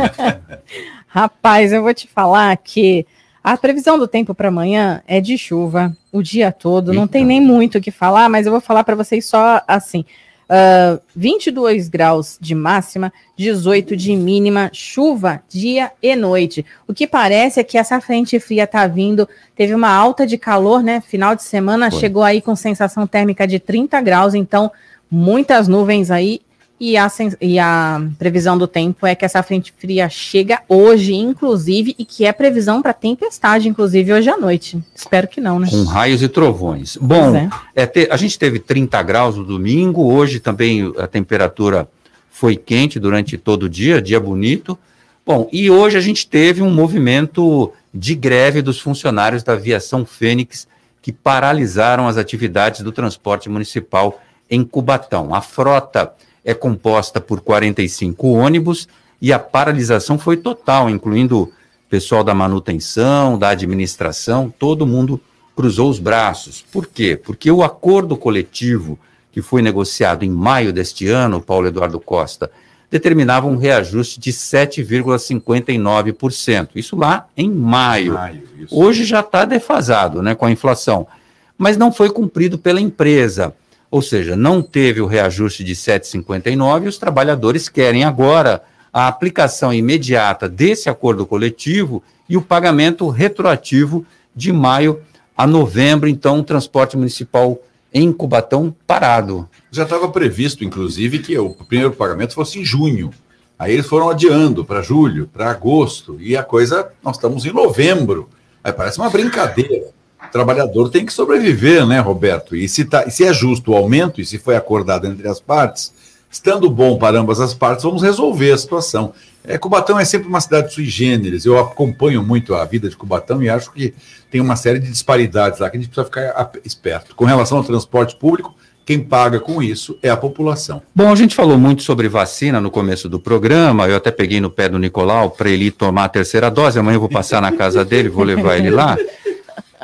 (laughs) Rapaz, eu vou te falar que a previsão do tempo para amanhã é de chuva o dia todo. Eita. Não tem nem muito o que falar, mas eu vou falar para vocês só assim. Uh, 22 graus de máxima, 18 de mínima, chuva dia e noite. O que parece é que essa frente fria está vindo, teve uma alta de calor, né? Final de semana Foi. chegou aí com sensação térmica de 30 graus, então muitas nuvens aí e a, e a previsão do tempo é que essa frente fria chega hoje, inclusive, e que é previsão para tempestade, inclusive, hoje à noite. Espero que não, né? Com raios e trovões. Bom, é. É, te, a gente teve 30 graus no domingo, hoje também a temperatura foi quente durante todo o dia, dia bonito. Bom, e hoje a gente teve um movimento de greve dos funcionários da aviação Fênix que paralisaram as atividades do transporte municipal em Cubatão. A frota é composta por 45 ônibus e a paralisação foi total, incluindo pessoal da manutenção, da administração, todo mundo cruzou os braços. Por quê? Porque o acordo coletivo que foi negociado em maio deste ano, Paulo Eduardo Costa, determinava um reajuste de 7,59%. Isso lá em maio. maio Hoje já está defasado né, com a inflação. Mas não foi cumprido pela empresa. Ou seja, não teve o reajuste de 7,59 e os trabalhadores querem agora a aplicação imediata desse acordo coletivo e o pagamento retroativo de maio a novembro, então, o transporte municipal em Cubatão parado. Já estava previsto, inclusive, que o primeiro pagamento fosse em junho. Aí eles foram adiando para julho, para agosto, e a coisa, nós estamos em novembro. Aí parece uma brincadeira. O trabalhador tem que sobreviver, né, Roberto? E se, tá, se é justo o aumento, e se foi acordado entre as partes, estando bom para ambas as partes, vamos resolver a situação. É, Cubatão é sempre uma cidade sui generis. Eu acompanho muito a vida de Cubatão e acho que tem uma série de disparidades lá que a gente precisa ficar esperto. Com relação ao transporte público, Quem paga com isso é a população. Bom, a gente falou muito sobre vacina no começo do programa. Eu até peguei no pé do Nicolau para ele tomar a terceira dose. Amanhã eu vou passar na casa dele, vou levar ele lá.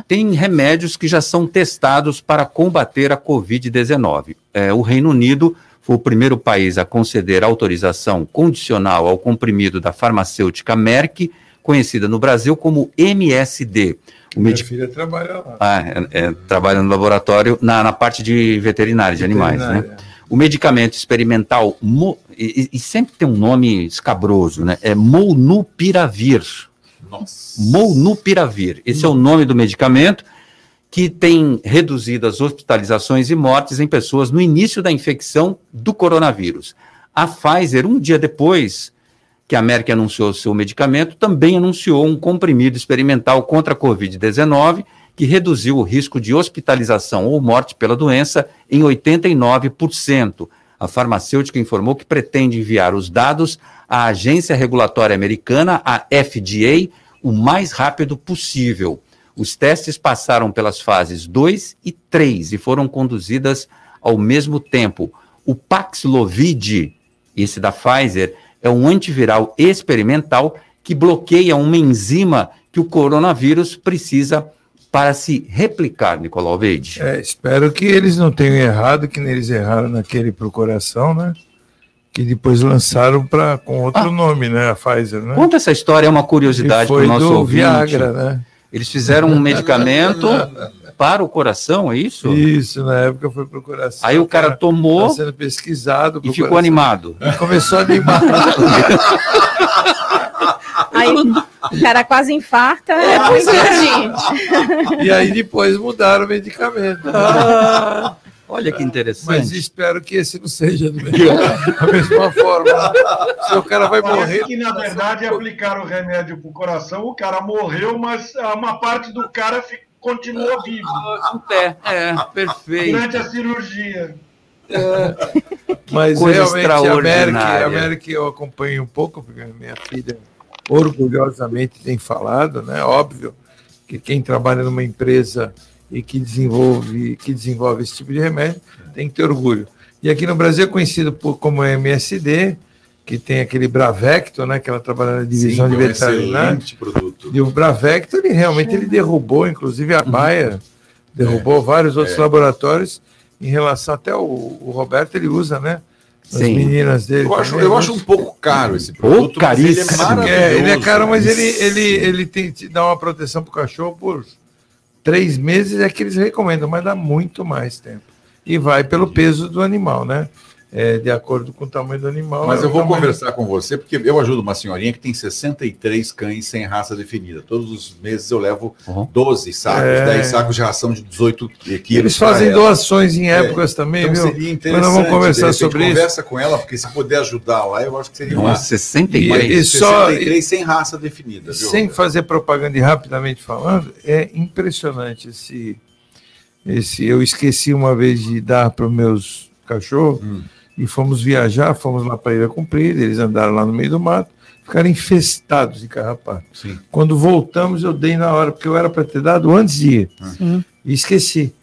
Tem remédios que já são testados para combater a Covid-19. É, o Reino Unido foi o primeiro país a conceder autorização condicional ao comprimido da farmacêutica Merck, conhecida no Brasil como MSD. O Minha medic- filha trabalha lá. Ah, é, é, trabalha no laboratório na, na parte de veterinária, de animais, né? O medicamento experimental, mo- e, e- e sempre tem um nome escabroso, né? É Molnupiravir. Nossa. Molnupiravir. Esse é o nome do medicamento que tem reduzido as hospitalizações e mortes em pessoas no início da infecção do coronavírus. A Pfizer, um dia depois que a Merck anunciou seu medicamento, também anunciou um comprimido experimental contra a Covid-19 que reduziu o risco de hospitalização ou morte pela doença em 89%. A farmacêutica informou que pretende enviar os dados à agência regulatória americana, a FDA, o mais rápido possível. Os testes passaram pelas fases 2 e 3 e foram conduzidas ao mesmo tempo. O Paxlovid, esse da Pfizer, é um antiviral experimental que bloqueia uma enzima que o coronavírus precisa para se replicar, Nicolau Veide. É, espero que eles não tenham errado, que eles erraram naquele procuração, né? Que depois lançaram pra, com outro nome, né? A Pfizer, né? Conta essa história, é uma curiosidade para o nosso do ouvinte. Viagra, né? Eles fizeram um medicamento (laughs) para o coração, é isso? Isso, na época foi procuração. Aí o cara tomou Tá sendo pesquisado. e ficou procuração. animado. E começou a animar. (laughs) Aí o cara quase infarta. É muito gente. e aí depois mudaram o medicamento. Ah, (laughs) olha que interessante. Mas espero que esse não seja do mesmo- da mesma forma. Se o cara vai Parece morrer. que, na verdade, aplicaram o remédio pro coração, o cara morreu, mas uma parte do cara fi- continua vivo. É, é, perfeito. Durante a cirurgia. Mas coisa realmente a América, extraordinária. a América eu acompanho um pouco, porque a minha filha orgulhosamente tem falado, né? Óbvio que quem trabalha numa empresa e que desenvolve, que desenvolve esse tipo de remédio tem que ter orgulho. E aqui no Brasil é conhecido por, como MSD, que tem aquele Bravecto, né? Que ela trabalha na divisão Sim, de é veterinária. excelente produto. E o Bravecto, ele realmente ele derrubou, inclusive a Bayer, derrubou vários outros é. laboratórios em relação até o, o Roberto, ele usa, né? As Sim. meninas dele. Eu acho, eu acho um pouco caro esse produto, mas ele é caríssimo. maravilhoso. É, ele é caro, mas ele, ele, ele tem te dá uma proteção pro cachorro por três meses, é que eles recomendam, mas dá muito mais tempo. E vai pelo peso do animal, né? É, de acordo com o tamanho do animal. Mas é eu vou tamanho- conversar com você, porque eu ajudo uma senhorinha que tem 63 cães sem raça definida. Todos os meses eu levo Uhum. 12 sacos, É. 10 sacos de ração de 18 quilos. Eles fazem ela. doações em É, épocas também, Então viu? seria Mas interessante. nós vamos conversar repente, sobre isso. Conversa com ela, porque se puder ajudar lá, eu acho que seria uma. Nossa, 63. E- e só- 63 sem raça definida. Viu, Sem fazer propaganda e rapidamente falando, é impressionante esse, esse. Eu esqueci uma vez de dar para os meus cachorros Hum. E fomos viajar, fomos lá para Ilha Comprida, eles andaram lá no meio do mato, ficaram infestados de carrapato. Sim. Quando voltamos, eu dei na hora, porque eu era para ter dado antes de ir. Sim. E esqueci.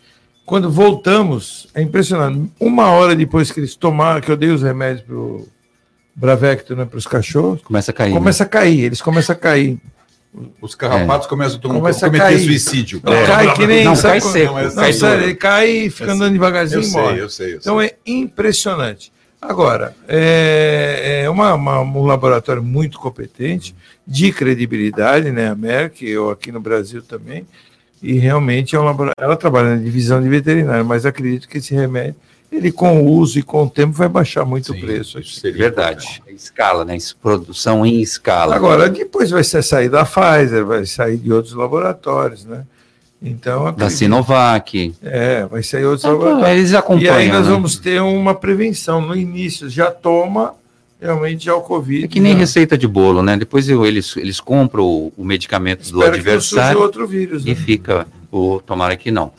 Quando voltamos, é impressionante. Uma hora depois que eles tomaram, que eu dei os remédios para o Bravecto né, para os cachorros, Começa a cair. né? começa a cair, eles começam a cair. Os carrapatos começam a, tomar, Começa a cometer cair. suicídio. Não, cai que nem. Não, sabe cai seco, Não, Não, cai sério, duro. ele cai e fica andando devagarzinho Eu e sei, morre. eu sei, eu sei. Então é impressionante. Agora, é, é uma- uma- um laboratório muito competente, de credibilidade, né? A Merck, eu aqui no Brasil também, e realmente é um laboratório. Ela trabalha na divisão de veterinário, mas acredito que esse remédio, ele com o uso e com o tempo, vai baixar muito o Sim, preço. isso seria Verdade. É Escala, né? Isso, Produção em escala. Agora, depois vai sair da Pfizer, vai sair de outros laboratórios, né? Então, da Sinovac. É, vai sair outros Então, laboratórios. eles E acompanham. aí nós né? vamos ter uma prevenção. No início, já toma realmente já o Covid. É que nem já. receita de bolo, né? Depois eu- eles, eles compram o, o medicamento do Espero que não surja adversário outro vírus. e Né? fica, o tomara que não.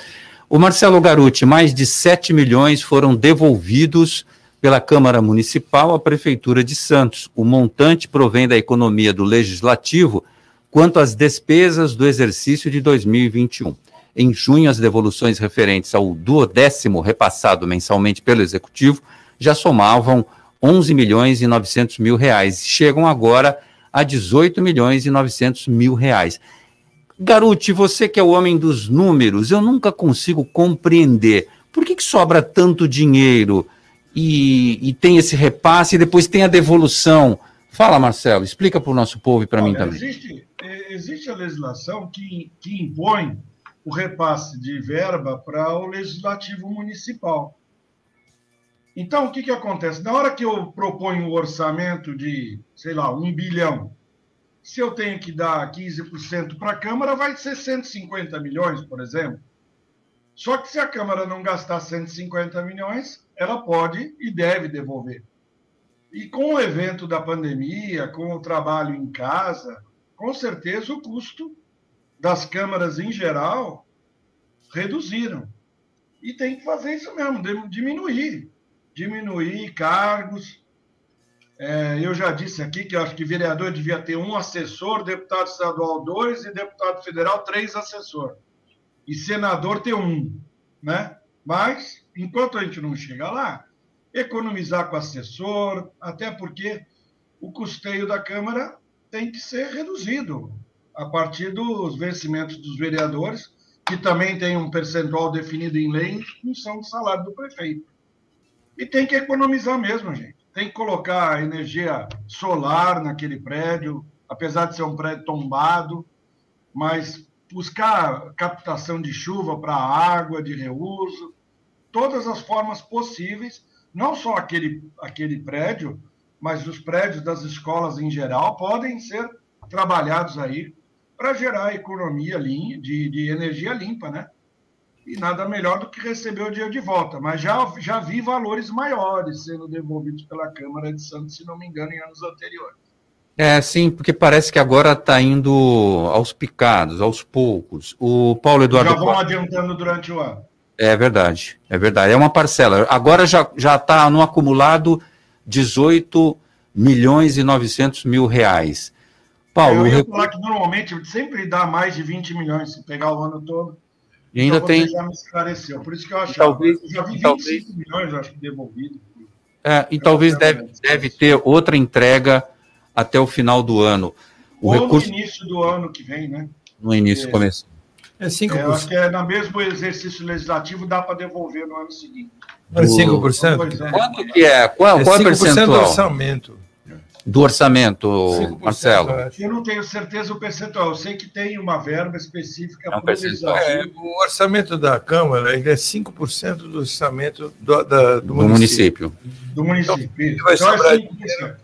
O Marcelo Garuti, mais de 7 milhões foram devolvidos pela Câmara Municipal à Prefeitura de Santos. O montante provém da economia do Legislativo quanto às despesas do exercício de 2021. Em junho, as devoluções referentes ao duodécimo repassado mensalmente pelo Executivo já somavam 11 milhões e 900 mil reais. Chegam agora a 18 milhões e 900 mil reais. Garuti, você que é o homem dos números, eu nunca consigo compreender por que, que sobra tanto dinheiro e, e, tem esse repasse e depois tem a devolução. Fala, Marcelo, explica para o nosso povo e para mim também. Existe, é, existe a legislação que, que impõe o repasse de verba para o legislativo municipal. Então, o que, que acontece? Na hora que eu proponho um orçamento de, sei lá, um bilhão, se eu tenho que dar 15% para a Câmara, vai ser 150 milhões, por exemplo. Só que se a Câmara não gastar 150 milhões, ela pode e deve devolver. E com o evento da pandemia, com o trabalho em casa, com certeza o custo das câmaras em geral reduziram. E tem que fazer isso mesmo, diminuir. Diminuir cargos, é, eu já disse aqui que acho que vereador devia ter um assessor, deputado estadual dois e deputado federal três assessores. E senador ter um, né? Mas, enquanto a gente não chega lá, economizar com assessor, até porque o custeio da Câmara tem que ser reduzido a partir dos vencimentos dos vereadores, que também tem um percentual definido em lei em função do salário do prefeito. E tem que economizar mesmo, gente tem que colocar energia solar naquele prédio, apesar de ser um prédio tombado, mas buscar captação de chuva para água, de reuso, todas as formas possíveis, não só aquele, aquele prédio, mas os prédios das escolas em geral podem ser trabalhados aí para gerar economia de, de energia limpa, né? E nada melhor do que receber o dinheiro de volta. Mas já, já vi valores maiores sendo devolvidos pela Câmara de Santos, se não me engano, em anos anteriores. É, sim, porque parece que agora está indo aos picados, aos poucos. O Paulo Eduardo. Já vão adiantando durante o ano. É verdade, é verdade. É uma parcela. Agora já está no acumulado 18 milhões e 900 mil reais. Paulo. Eu ia falar que normalmente sempre dá mais de 20 milhões, se pegar o ano todo. E ainda então, tem. Já me esclareceu, por isso que eu achava. Talvez, eu já vi 25 talvez, milhões, acho que devolvido. É, e talvez deve, deve ter outra entrega até o final do ano. O Ou recurso... no início do ano que vem, né? No início, é, começo. É 5%. É, eu acho que é no mesmo exercício legislativo, dá para devolver no ano seguinte. É 5%? É. Quanto que é? Qual, é qual é o percentual? do orçamento do orçamento, Marcelo? Eu não tenho certeza o percentual. Eu sei que tem uma verba específica é um percentual. É, o orçamento da Câmara ele é 5% do orçamento do, da, do, do município. município. Do município. Então, vai então, sobrar é dinheiro.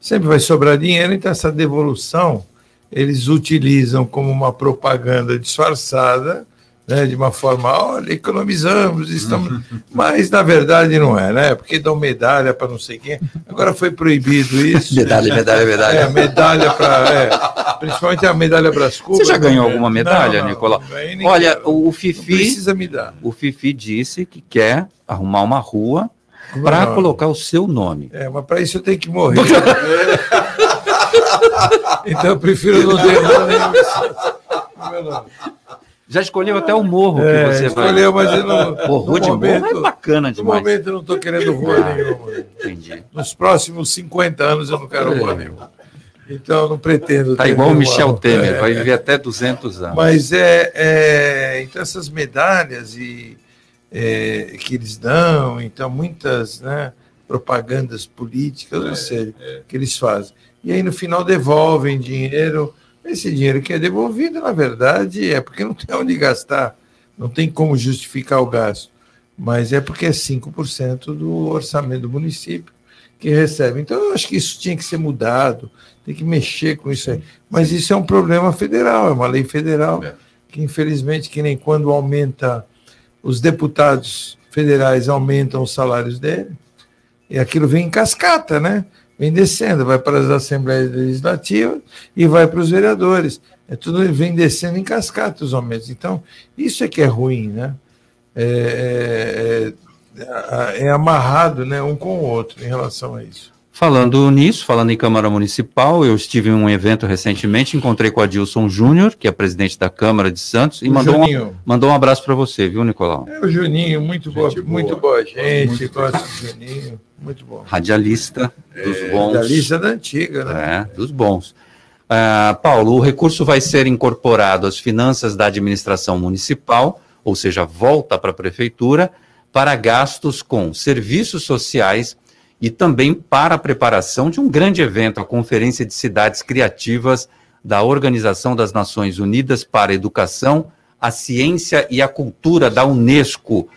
Sempre vai sobrar dinheiro, então essa devolução eles utilizam como uma propaganda disfarçada né, de uma forma, olha, economizamos, estamos. (laughs) Mas na verdade não é, né? Porque dão medalha para não sei quem. Agora foi proibido isso. medalha, medalha, medalha. É, medalha para. É, principalmente a medalha Brás Você já ganhou alguma medalha, não, não, Nicolau? Não olha, o Fifi. Precisa me dar. O Fifi disse que quer arrumar uma rua para colocar o seu nome. É, mas para isso eu tenho que morrer. (laughs) então eu prefiro não ter nome. Já escolheu até o morro é, que você escolheu, vai. Escolheu, mas eu não. Pô, rua de momento, morro é bacana demais. No momento eu não estou querendo rua ah, nenhuma. Entendi. Nos próximos 50 anos eu não quero rua nenhuma. Então, não pretendo. Tá igual o Michel Temer, é, vai viver até 200 anos. Mas é, é então essas medalhas e é, que eles dão, então muitas, né, propagandas políticas, ou seja, que eles fazem. E aí no final devolvem dinheiro esse dinheiro que é devolvido, na verdade, é porque não tem onde gastar, não tem como justificar o gasto, mas é porque é 5% do orçamento do município que recebe. Então, eu acho que isso tinha que ser mudado, tem que mexer com isso aí. Mas isso é um problema federal, é uma lei federal, é. que infelizmente, que nem quando aumenta, os deputados federais aumentam os salários dele, e aquilo vem em cascata, né? Vem descendo, vai para as assembleias legislativas e vai para os vereadores. É tudo vem descendo em cascata os aumentos. Então, isso é que é ruim, né? É, é, é, é amarrado né, um com o outro em relação a isso. Falando nisso, falando em Câmara Municipal, eu estive em um evento recentemente, encontrei com a Dilson Júnior, que é presidente da Câmara de Santos, e O mandou um, mandou um abraço para você, viu, Nicolau? É o Juninho, muito boa, boa. muito boa gente, gosto do Juninho. Radialista dos bons. Da lista da antiga, né? É, dos bons. Ah, Paulo, o recurso vai ser incorporado às finanças da administração municipal, ou seja, volta para a prefeitura, para gastos com serviços sociais e também para a preparação de um grande evento, a Conferência de Cidades Criativas da Organização das Nações Unidas para a Educação, a Ciência e a Cultura da Unesco,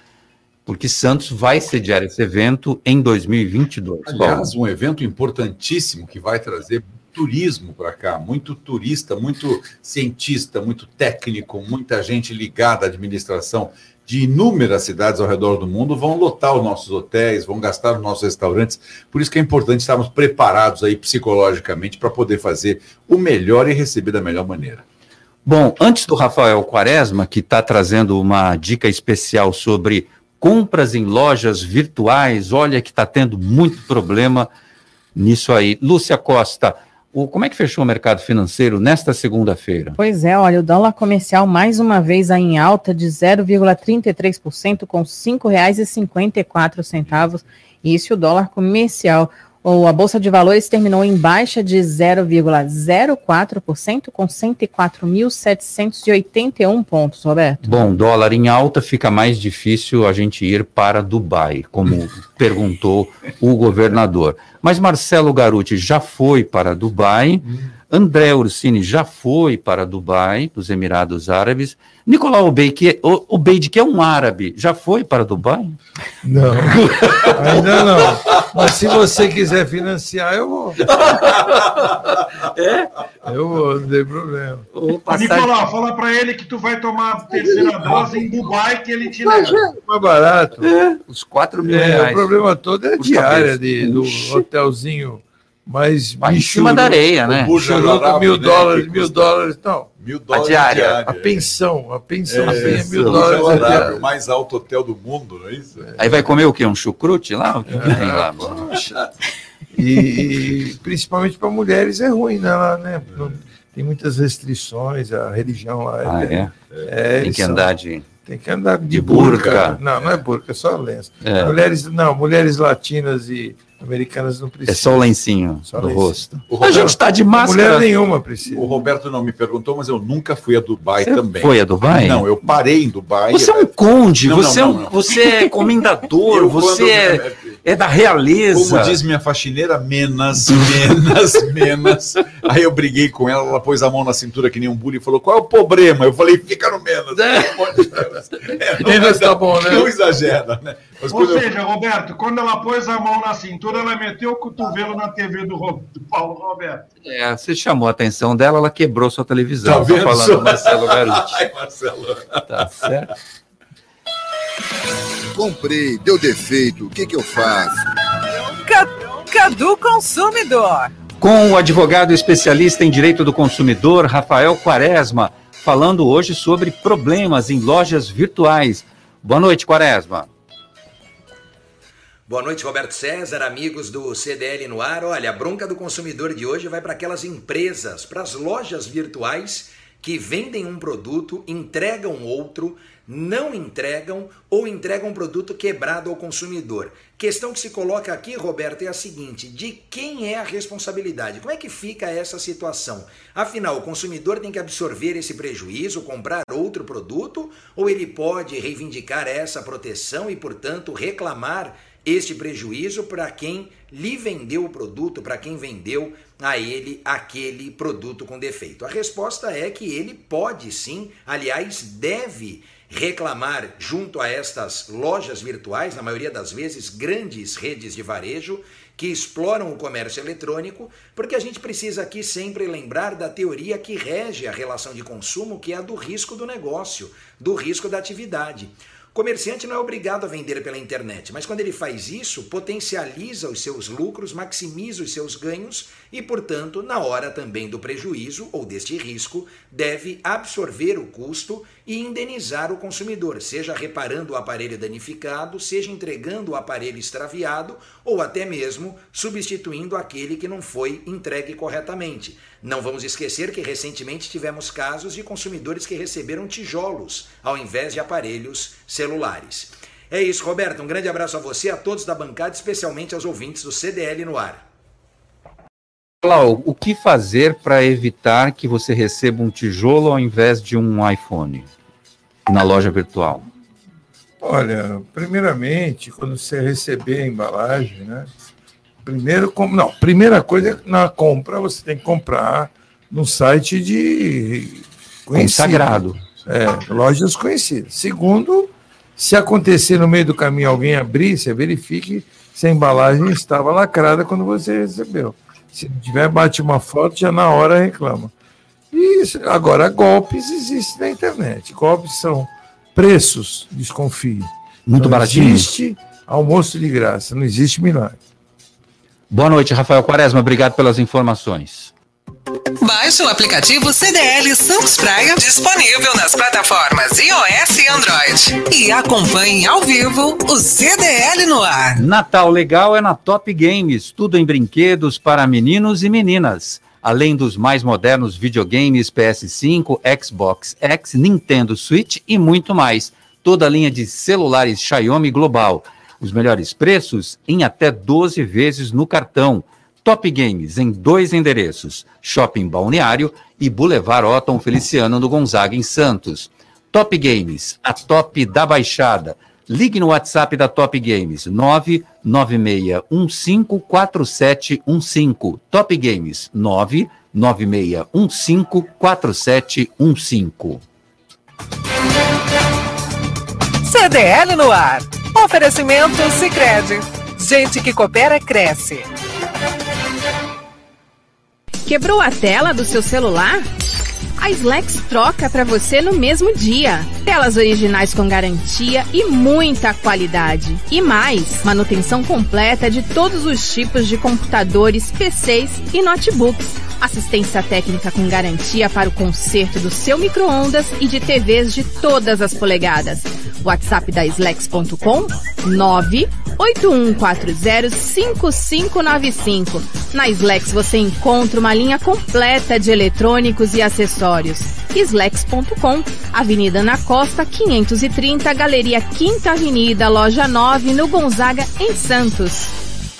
porque Santos vai sediar esse evento em 2022. Paulo. Aliás, um evento importantíssimo que vai trazer turismo para cá, muito turista, muito cientista, muito técnico, muita gente ligada à administração de inúmeras cidades ao redor do mundo vão lotar os nossos hotéis, vão gastar nos nossos restaurantes. Por isso que é importante estarmos preparados aí psicologicamente para poder fazer o melhor e receber da melhor maneira. Bom, antes do Rafael Quaresma, que está trazendo uma dica especial sobre compras em lojas virtuais, olha que está tendo muito problema nisso aí. Lúcia Costa, o, como é que fechou o mercado financeiro nesta segunda-feira? Pois é, olha, o dólar comercial mais uma vez aí em alta de 0,33% com R$ 5,54. Isso o dólar comercial. Ou a Bolsa de Valores terminou em baixa de 0,04% com 104.781 pontos, Roberto. Bom, dólar em alta fica mais difícil a gente ir para Dubai, como (laughs) perguntou o governador. Mas Marcelo Garuti já foi para Dubai, André Ursini já foi para Dubai, dos Emirados Árabes. Nicolau Obeid, o Obeid, que é um árabe, já foi para Dubai? Não, (laughs) ainda não. Mas se você quiser financiar, eu vou. É? Eu vou, não tem problema. Ô, Nicolau, fala pra ele que tu vai tomar a terceira dose em Dubai que ele te leva. Mais barato. Os 4 mil É, reais. o problema todo é a diária de, do hotelzinho Vai em cima da areia, né? O churuco, mil dólares, mil dólares, não. Mil A diária. A pensão, a pensão É, é, mil dólares a diária. o mais alto hotel do mundo, não é isso? Aí vai comer o quê? Um chucrute lá? O que, tem lá? (laughs) E, e principalmente para mulheres é ruim, né? Lá, né? Tem muitas restrições, a religião lá. Ah, é? É, Tem que andar de. Tem que andar de, de burca. burca. Não, não é burca, é só lenço. É. Mulheres, não, mulheres latinas e americanas não precisam. É só o lencinho Só lencinho. rosto. O A gente está de máscara. Mulher nenhuma precisa. O Roberto não me perguntou, mas eu nunca fui a Dubai Você também. foi a Dubai? Não, eu parei em Dubai. Você é um conde, Não, não, você, é um- não, não. você é comendador, (laughs) Eu, você quando- é, é da realeza. Como diz minha faxineira, menos, menos, (laughs) menos. Aí eu briguei com ela, ela pôs a mão na cintura que nem um bully e falou: qual é o problema? Eu falei, fica no menos. Deus. É, não, Menos (laughs) tá bom, né? Não exagera, né? Mas Ou quando eu- seja, Roberto, quando ela pôs a mão na cintura, ela meteu o cotovelo na TV do, Ro- do Paulo Roberto. É, você chamou a atenção dela, ela quebrou sua televisão. Tá vendo falando Marcelo Garuti. (laughs) Ai, Marcelo. Tá certo? Comprei, deu defeito, o que, que eu faço? Cadu Consumidor. Com o advogado especialista em direito do consumidor, Rafael Quaresma, falando hoje sobre problemas em lojas virtuais. Boa noite, Quaresma. Boa noite, Roberto César, amigos do CDL no ar. Olha, a bronca do consumidor de hoje vai para aquelas empresas, para as lojas virtuais que vendem um produto, entregam outro, não entregam ou entregam um produto quebrado ao consumidor. Questão que se coloca aqui, Roberto, é a seguinte: de quem é a responsabilidade? Como é que fica essa situação? Afinal, o consumidor tem que absorver esse prejuízo, comprar outro produto, ou ele pode reivindicar essa proteção e, portanto, reclamar este prejuízo para quem lhe vendeu o produto, para quem vendeu a ele aquele produto com defeito? A resposta é que ele pode sim, aliás, deve reclamar junto a estas lojas virtuais, na maioria das vezes grandes redes de varejo que exploram o comércio eletrônico, porque a gente precisa aqui sempre lembrar da teoria que rege a relação de consumo, que é a do risco do negócio, do risco da atividade. Comerciante não é obrigado a vender pela internet, mas quando ele faz isso, potencializa os seus lucros, maximiza os seus ganhos e, portanto, na hora também do prejuízo ou deste risco, deve absorver o custo e indenizar o consumidor, seja reparando o aparelho danificado, seja entregando o aparelho extraviado ou até mesmo substituindo aquele que não foi entregue corretamente. Não vamos esquecer que recentemente tivemos casos de consumidores que receberam tijolos ao invés de aparelhos celulares. É isso, Roberto. Um grande abraço a você, a todos da bancada, especialmente aos ouvintes do CDL no ar. Clau, o que fazer para evitar que você receba um tijolo ao invés de um iPhone na loja virtual? Olha, primeiramente, quando você receber a embalagem, né? Primeiro, não, primeira coisa na compra você tem que comprar no site de consagrado. É, lojas conhecidas. Segundo, se acontecer no meio do caminho alguém abrir, você verifique se a embalagem estava lacrada quando você recebeu. Se não tiver, bate uma foto, já na hora reclama. E agora, golpes existem na internet. Golpes são preços, desconfie. Muito não baratinho. existe almoço de graça, não existe milagre. Boa noite, Rafael Quaresma. Obrigado pelas informações. Baixe o aplicativo CDL Santos Praia, disponível nas plataformas iOS e Android. E acompanhe ao vivo o CDL no ar. Natal legal é na Top Games, tudo em brinquedos para meninos e meninas. Além dos mais modernos videogames PS5, Xbox X, Nintendo Switch e muito mais. Toda a linha de celulares Xiaomi Global. Os melhores preços em até 12 vezes no cartão. Top Games em dois endereços: Shopping Balneário e Boulevard Otton Feliciano no Gonzaga, em Santos. Top Games, a top da Baixada. Ligue no WhatsApp da Top Games, 996154715. Top Games, 996154715. CDL no ar. Oferecimento Sicredi. Gente que coopera cresce. Quebrou a tela do seu celular? A Slex troca para você no mesmo dia. Telas originais com garantia e muita qualidade. E mais, manutenção completa de todos os tipos de computadores, PCs e notebooks. Assistência técnica com garantia para o conserto do seu micro-ondas e de TVs de todas as polegadas. WhatsApp da Slex.com 981405595. Na Slex você encontra uma linha completa de eletrônicos e acessórios. Slex.com, Avenida na Costa 530, Galeria Quinta Avenida, Loja 9, no Gonzaga, em Santos.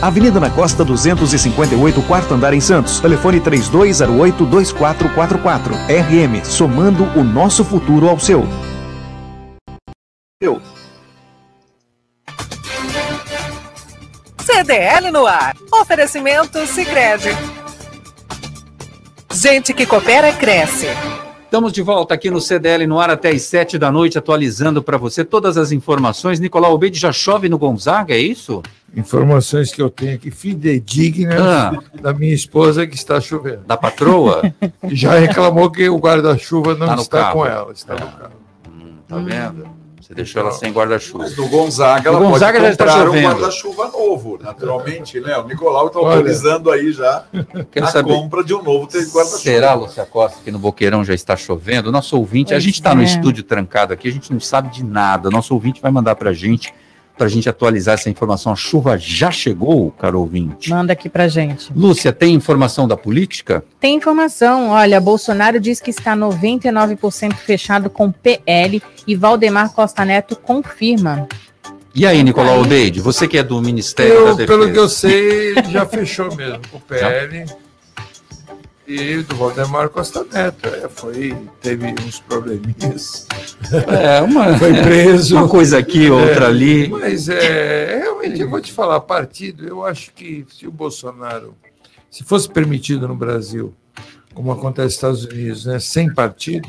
Avenida na Costa 258, quarto andar em Santos. Telefone 3208-2444. RM, somando o nosso futuro ao seu. Eu. CDL no ar. Oferecimento Sicredi. Gente que coopera cresce. Estamos de volta aqui no CDL no ar até às 7 da noite, atualizando para você todas as informações. Nicolau Obeide já chove no Gonzaga, é isso? Informações que eu tenho aqui fidedignas Ah. da minha esposa que está chovendo. Da patroa? (laughs) Já reclamou que o guarda-chuva não Tá está carro. com ela, está no carro. Tá vendo? Você deixou ela sem guarda-chuva. Mas no Gonzaga, ela No Gonzaga pode já está comprar um chovendo. guarda-chuva novo, naturalmente, né? O Nicolau está autorizando aí já Quero a saber- compra de um novo guarda-chuva. Será, Lúcia Costa, que no Boqueirão já está chovendo? Nosso ouvinte, a Pois gente está no é. estúdio trancado aqui, a gente não sabe de nada. Nosso ouvinte vai mandar para a gente, para a gente atualizar essa informação. A chuva já chegou, caro ouvinte? Manda aqui pra gente. Lúcia, tem informação da política? Tem informação, olha, Bolsonaro diz que está 99% fechado com PL e Valdemar Costa Neto confirma. E aí, Nicolau Obeide, você que é do Ministério da Eu, Defesa. pelo que eu sei, ele já fechou mesmo com o (laughs) PL. E do Valdemar Costa Neto. É, foi, teve uns probleminhas. É, uma, (laughs) foi preso. Uma coisa aqui, outra É, ali. Mas é, realmente, eu vou te falar, partido, eu acho que se o Bolsonaro, se fosse permitido no Brasil, como acontece nos Estados Unidos, né, sem partido,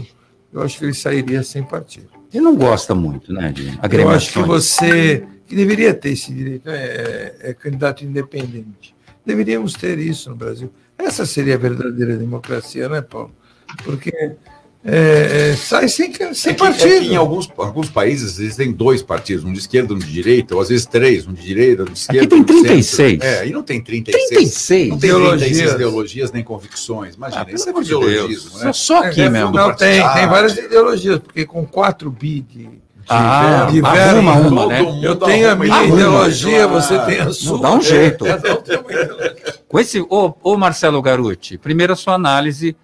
eu acho que ele sairia sem partido. Ele não gosta muito, né, de Eu acho que você que deveria ter esse direito, é, é candidato independente. Deveríamos ter isso no Brasil. Essa seria a verdadeira democracia, né, Paulo? Porque é, é, sai sem, sem É que- partido. é que em alguns, alguns países existem dois partidos, um de esquerda, um de direita, ou às vezes três, um de direita, um de esquerda. tem um de centro. 36. É, aí não tem 36. 36 Não tem ideologias. 36 ideologias nem convicções. Imagina, Ah, isso é de ideologismo, Deus. né? Só aqui É, mesmo. Não, tem, Ah, tem várias ideologias, porque com 4 bi de, Ah, de verba, uma, né? eu tenho a minha ideologia, você tem a sua. Não, dá um jeito. É, Com esse, ô, ô Marcelo Garuti, primeiro a sua análise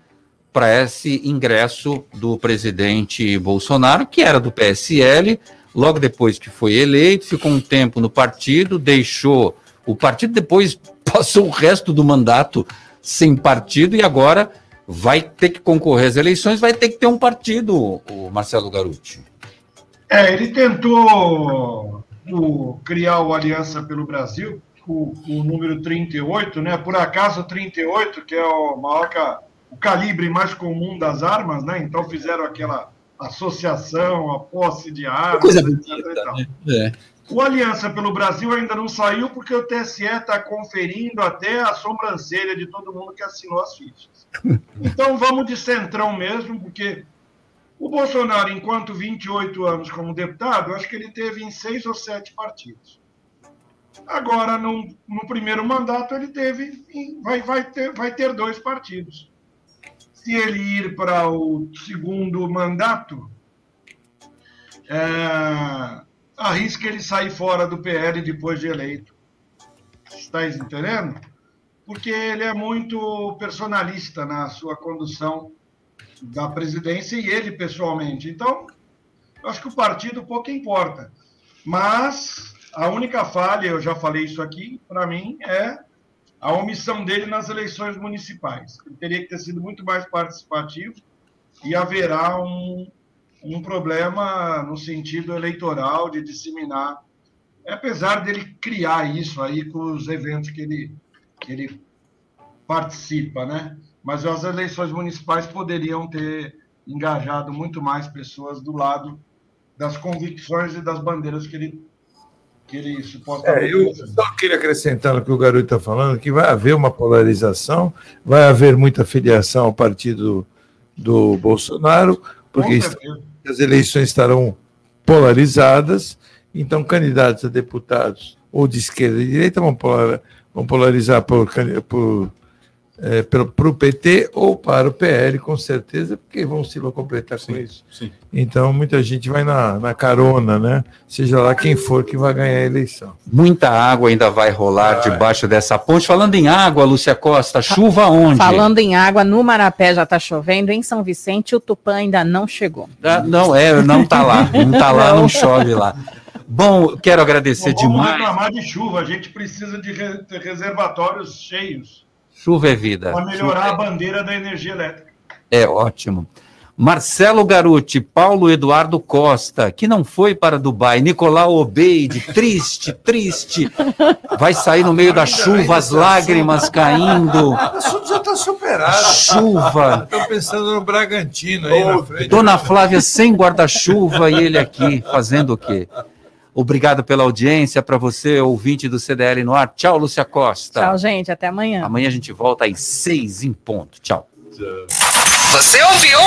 para esse ingresso do presidente Bolsonaro, que era do PSL, logo depois que foi eleito, ficou um tempo no partido, deixou o partido, depois (laughs) passou o resto do mandato sem partido e agora vai ter que concorrer às eleições, vai ter que ter um partido, o Marcelo Garuti. É, ele tentou o, criar o Aliança pelo Brasil, o, o número 38, né? Por acaso 38, que é o maior ca- o calibre mais comum das armas, né? Então fizeram aquela associação, a posse de armas, coisa etc. bonita, e tal. É. O Aliança pelo Brasil ainda não saiu porque o TSE está conferindo até a sobrancelha de todo mundo que assinou as fichas. (laughs) Então vamos de centrão mesmo, porque o Bolsonaro, enquanto 28 anos como deputado, acho que ele teve em seis ou sete partidos. Agora, no, primeiro mandato, ele teve, vai, vai, ter, vai ter dois partidos. Se ele ir para o segundo mandato, é, arrisca ele sair fora do PL depois de eleito. Está entendendo? Porque ele é muito personalista na sua condução da presidência e ele pessoalmente. Então, eu acho que o partido pouco importa. Mas a única falha, eu já falei isso aqui, para mim, é a omissão dele nas eleições municipais. Ele teria que ter sido muito mais participativo e haverá um, um problema no sentido eleitoral de disseminar, apesar dele criar isso aí com os eventos que ele, que ele participa, né? Mas as eleições municipais poderiam ter engajado muito mais pessoas do lado das convicções e das bandeiras que ele, que ele supostamente. É, eu só queria acrescentar no que o garoto está falando, que vai haver uma polarização, vai haver muita filiação ao partido do Bolsonaro, porque as eleições estarão polarizadas, então candidatos a deputados ou de esquerda e direita vão, polar- vão polarizar por, por, é, para o PT ou para o PL, com certeza, porque vão se completar com isso. Sim. Então, muita gente vai na, na carona, né? Seja lá quem for que vai ganhar a eleição. Muita água ainda vai rolar debaixo dessa ponte. Falando em água, Lúcia Costa, chuva onde? Falando em água, no Marapé já está chovendo, em São Vicente o Tupã ainda não chegou. Ah, não, é, não tá lá. (laughs) Não tá lá, não chove lá. Bom, quero agradecer Não vamos demais. reclamar de chuva, a gente precisa de re- reservatórios cheios Chuva é vida. para melhorar Chuva a bandeira da energia elétrica. É ótimo. Marcelo Garuti, Paulo Eduardo Costa, que não foi para Dubai, Nicolau Obeide, triste, triste, vai sair no meio da chuva, as lágrimas caindo, (laughs) O já está superado. chuva, Estou pensando no Bragantino aí na frente. Dona Flávia sem guarda-chuva e ele aqui fazendo o quê? Obrigado pela audiência, para você, ouvinte do CDL no ar. Tchau, Lúcia Costa. Tchau, gente. Até amanhã. Amanhã a gente volta às seis em ponto. Tchau. Você ouviu?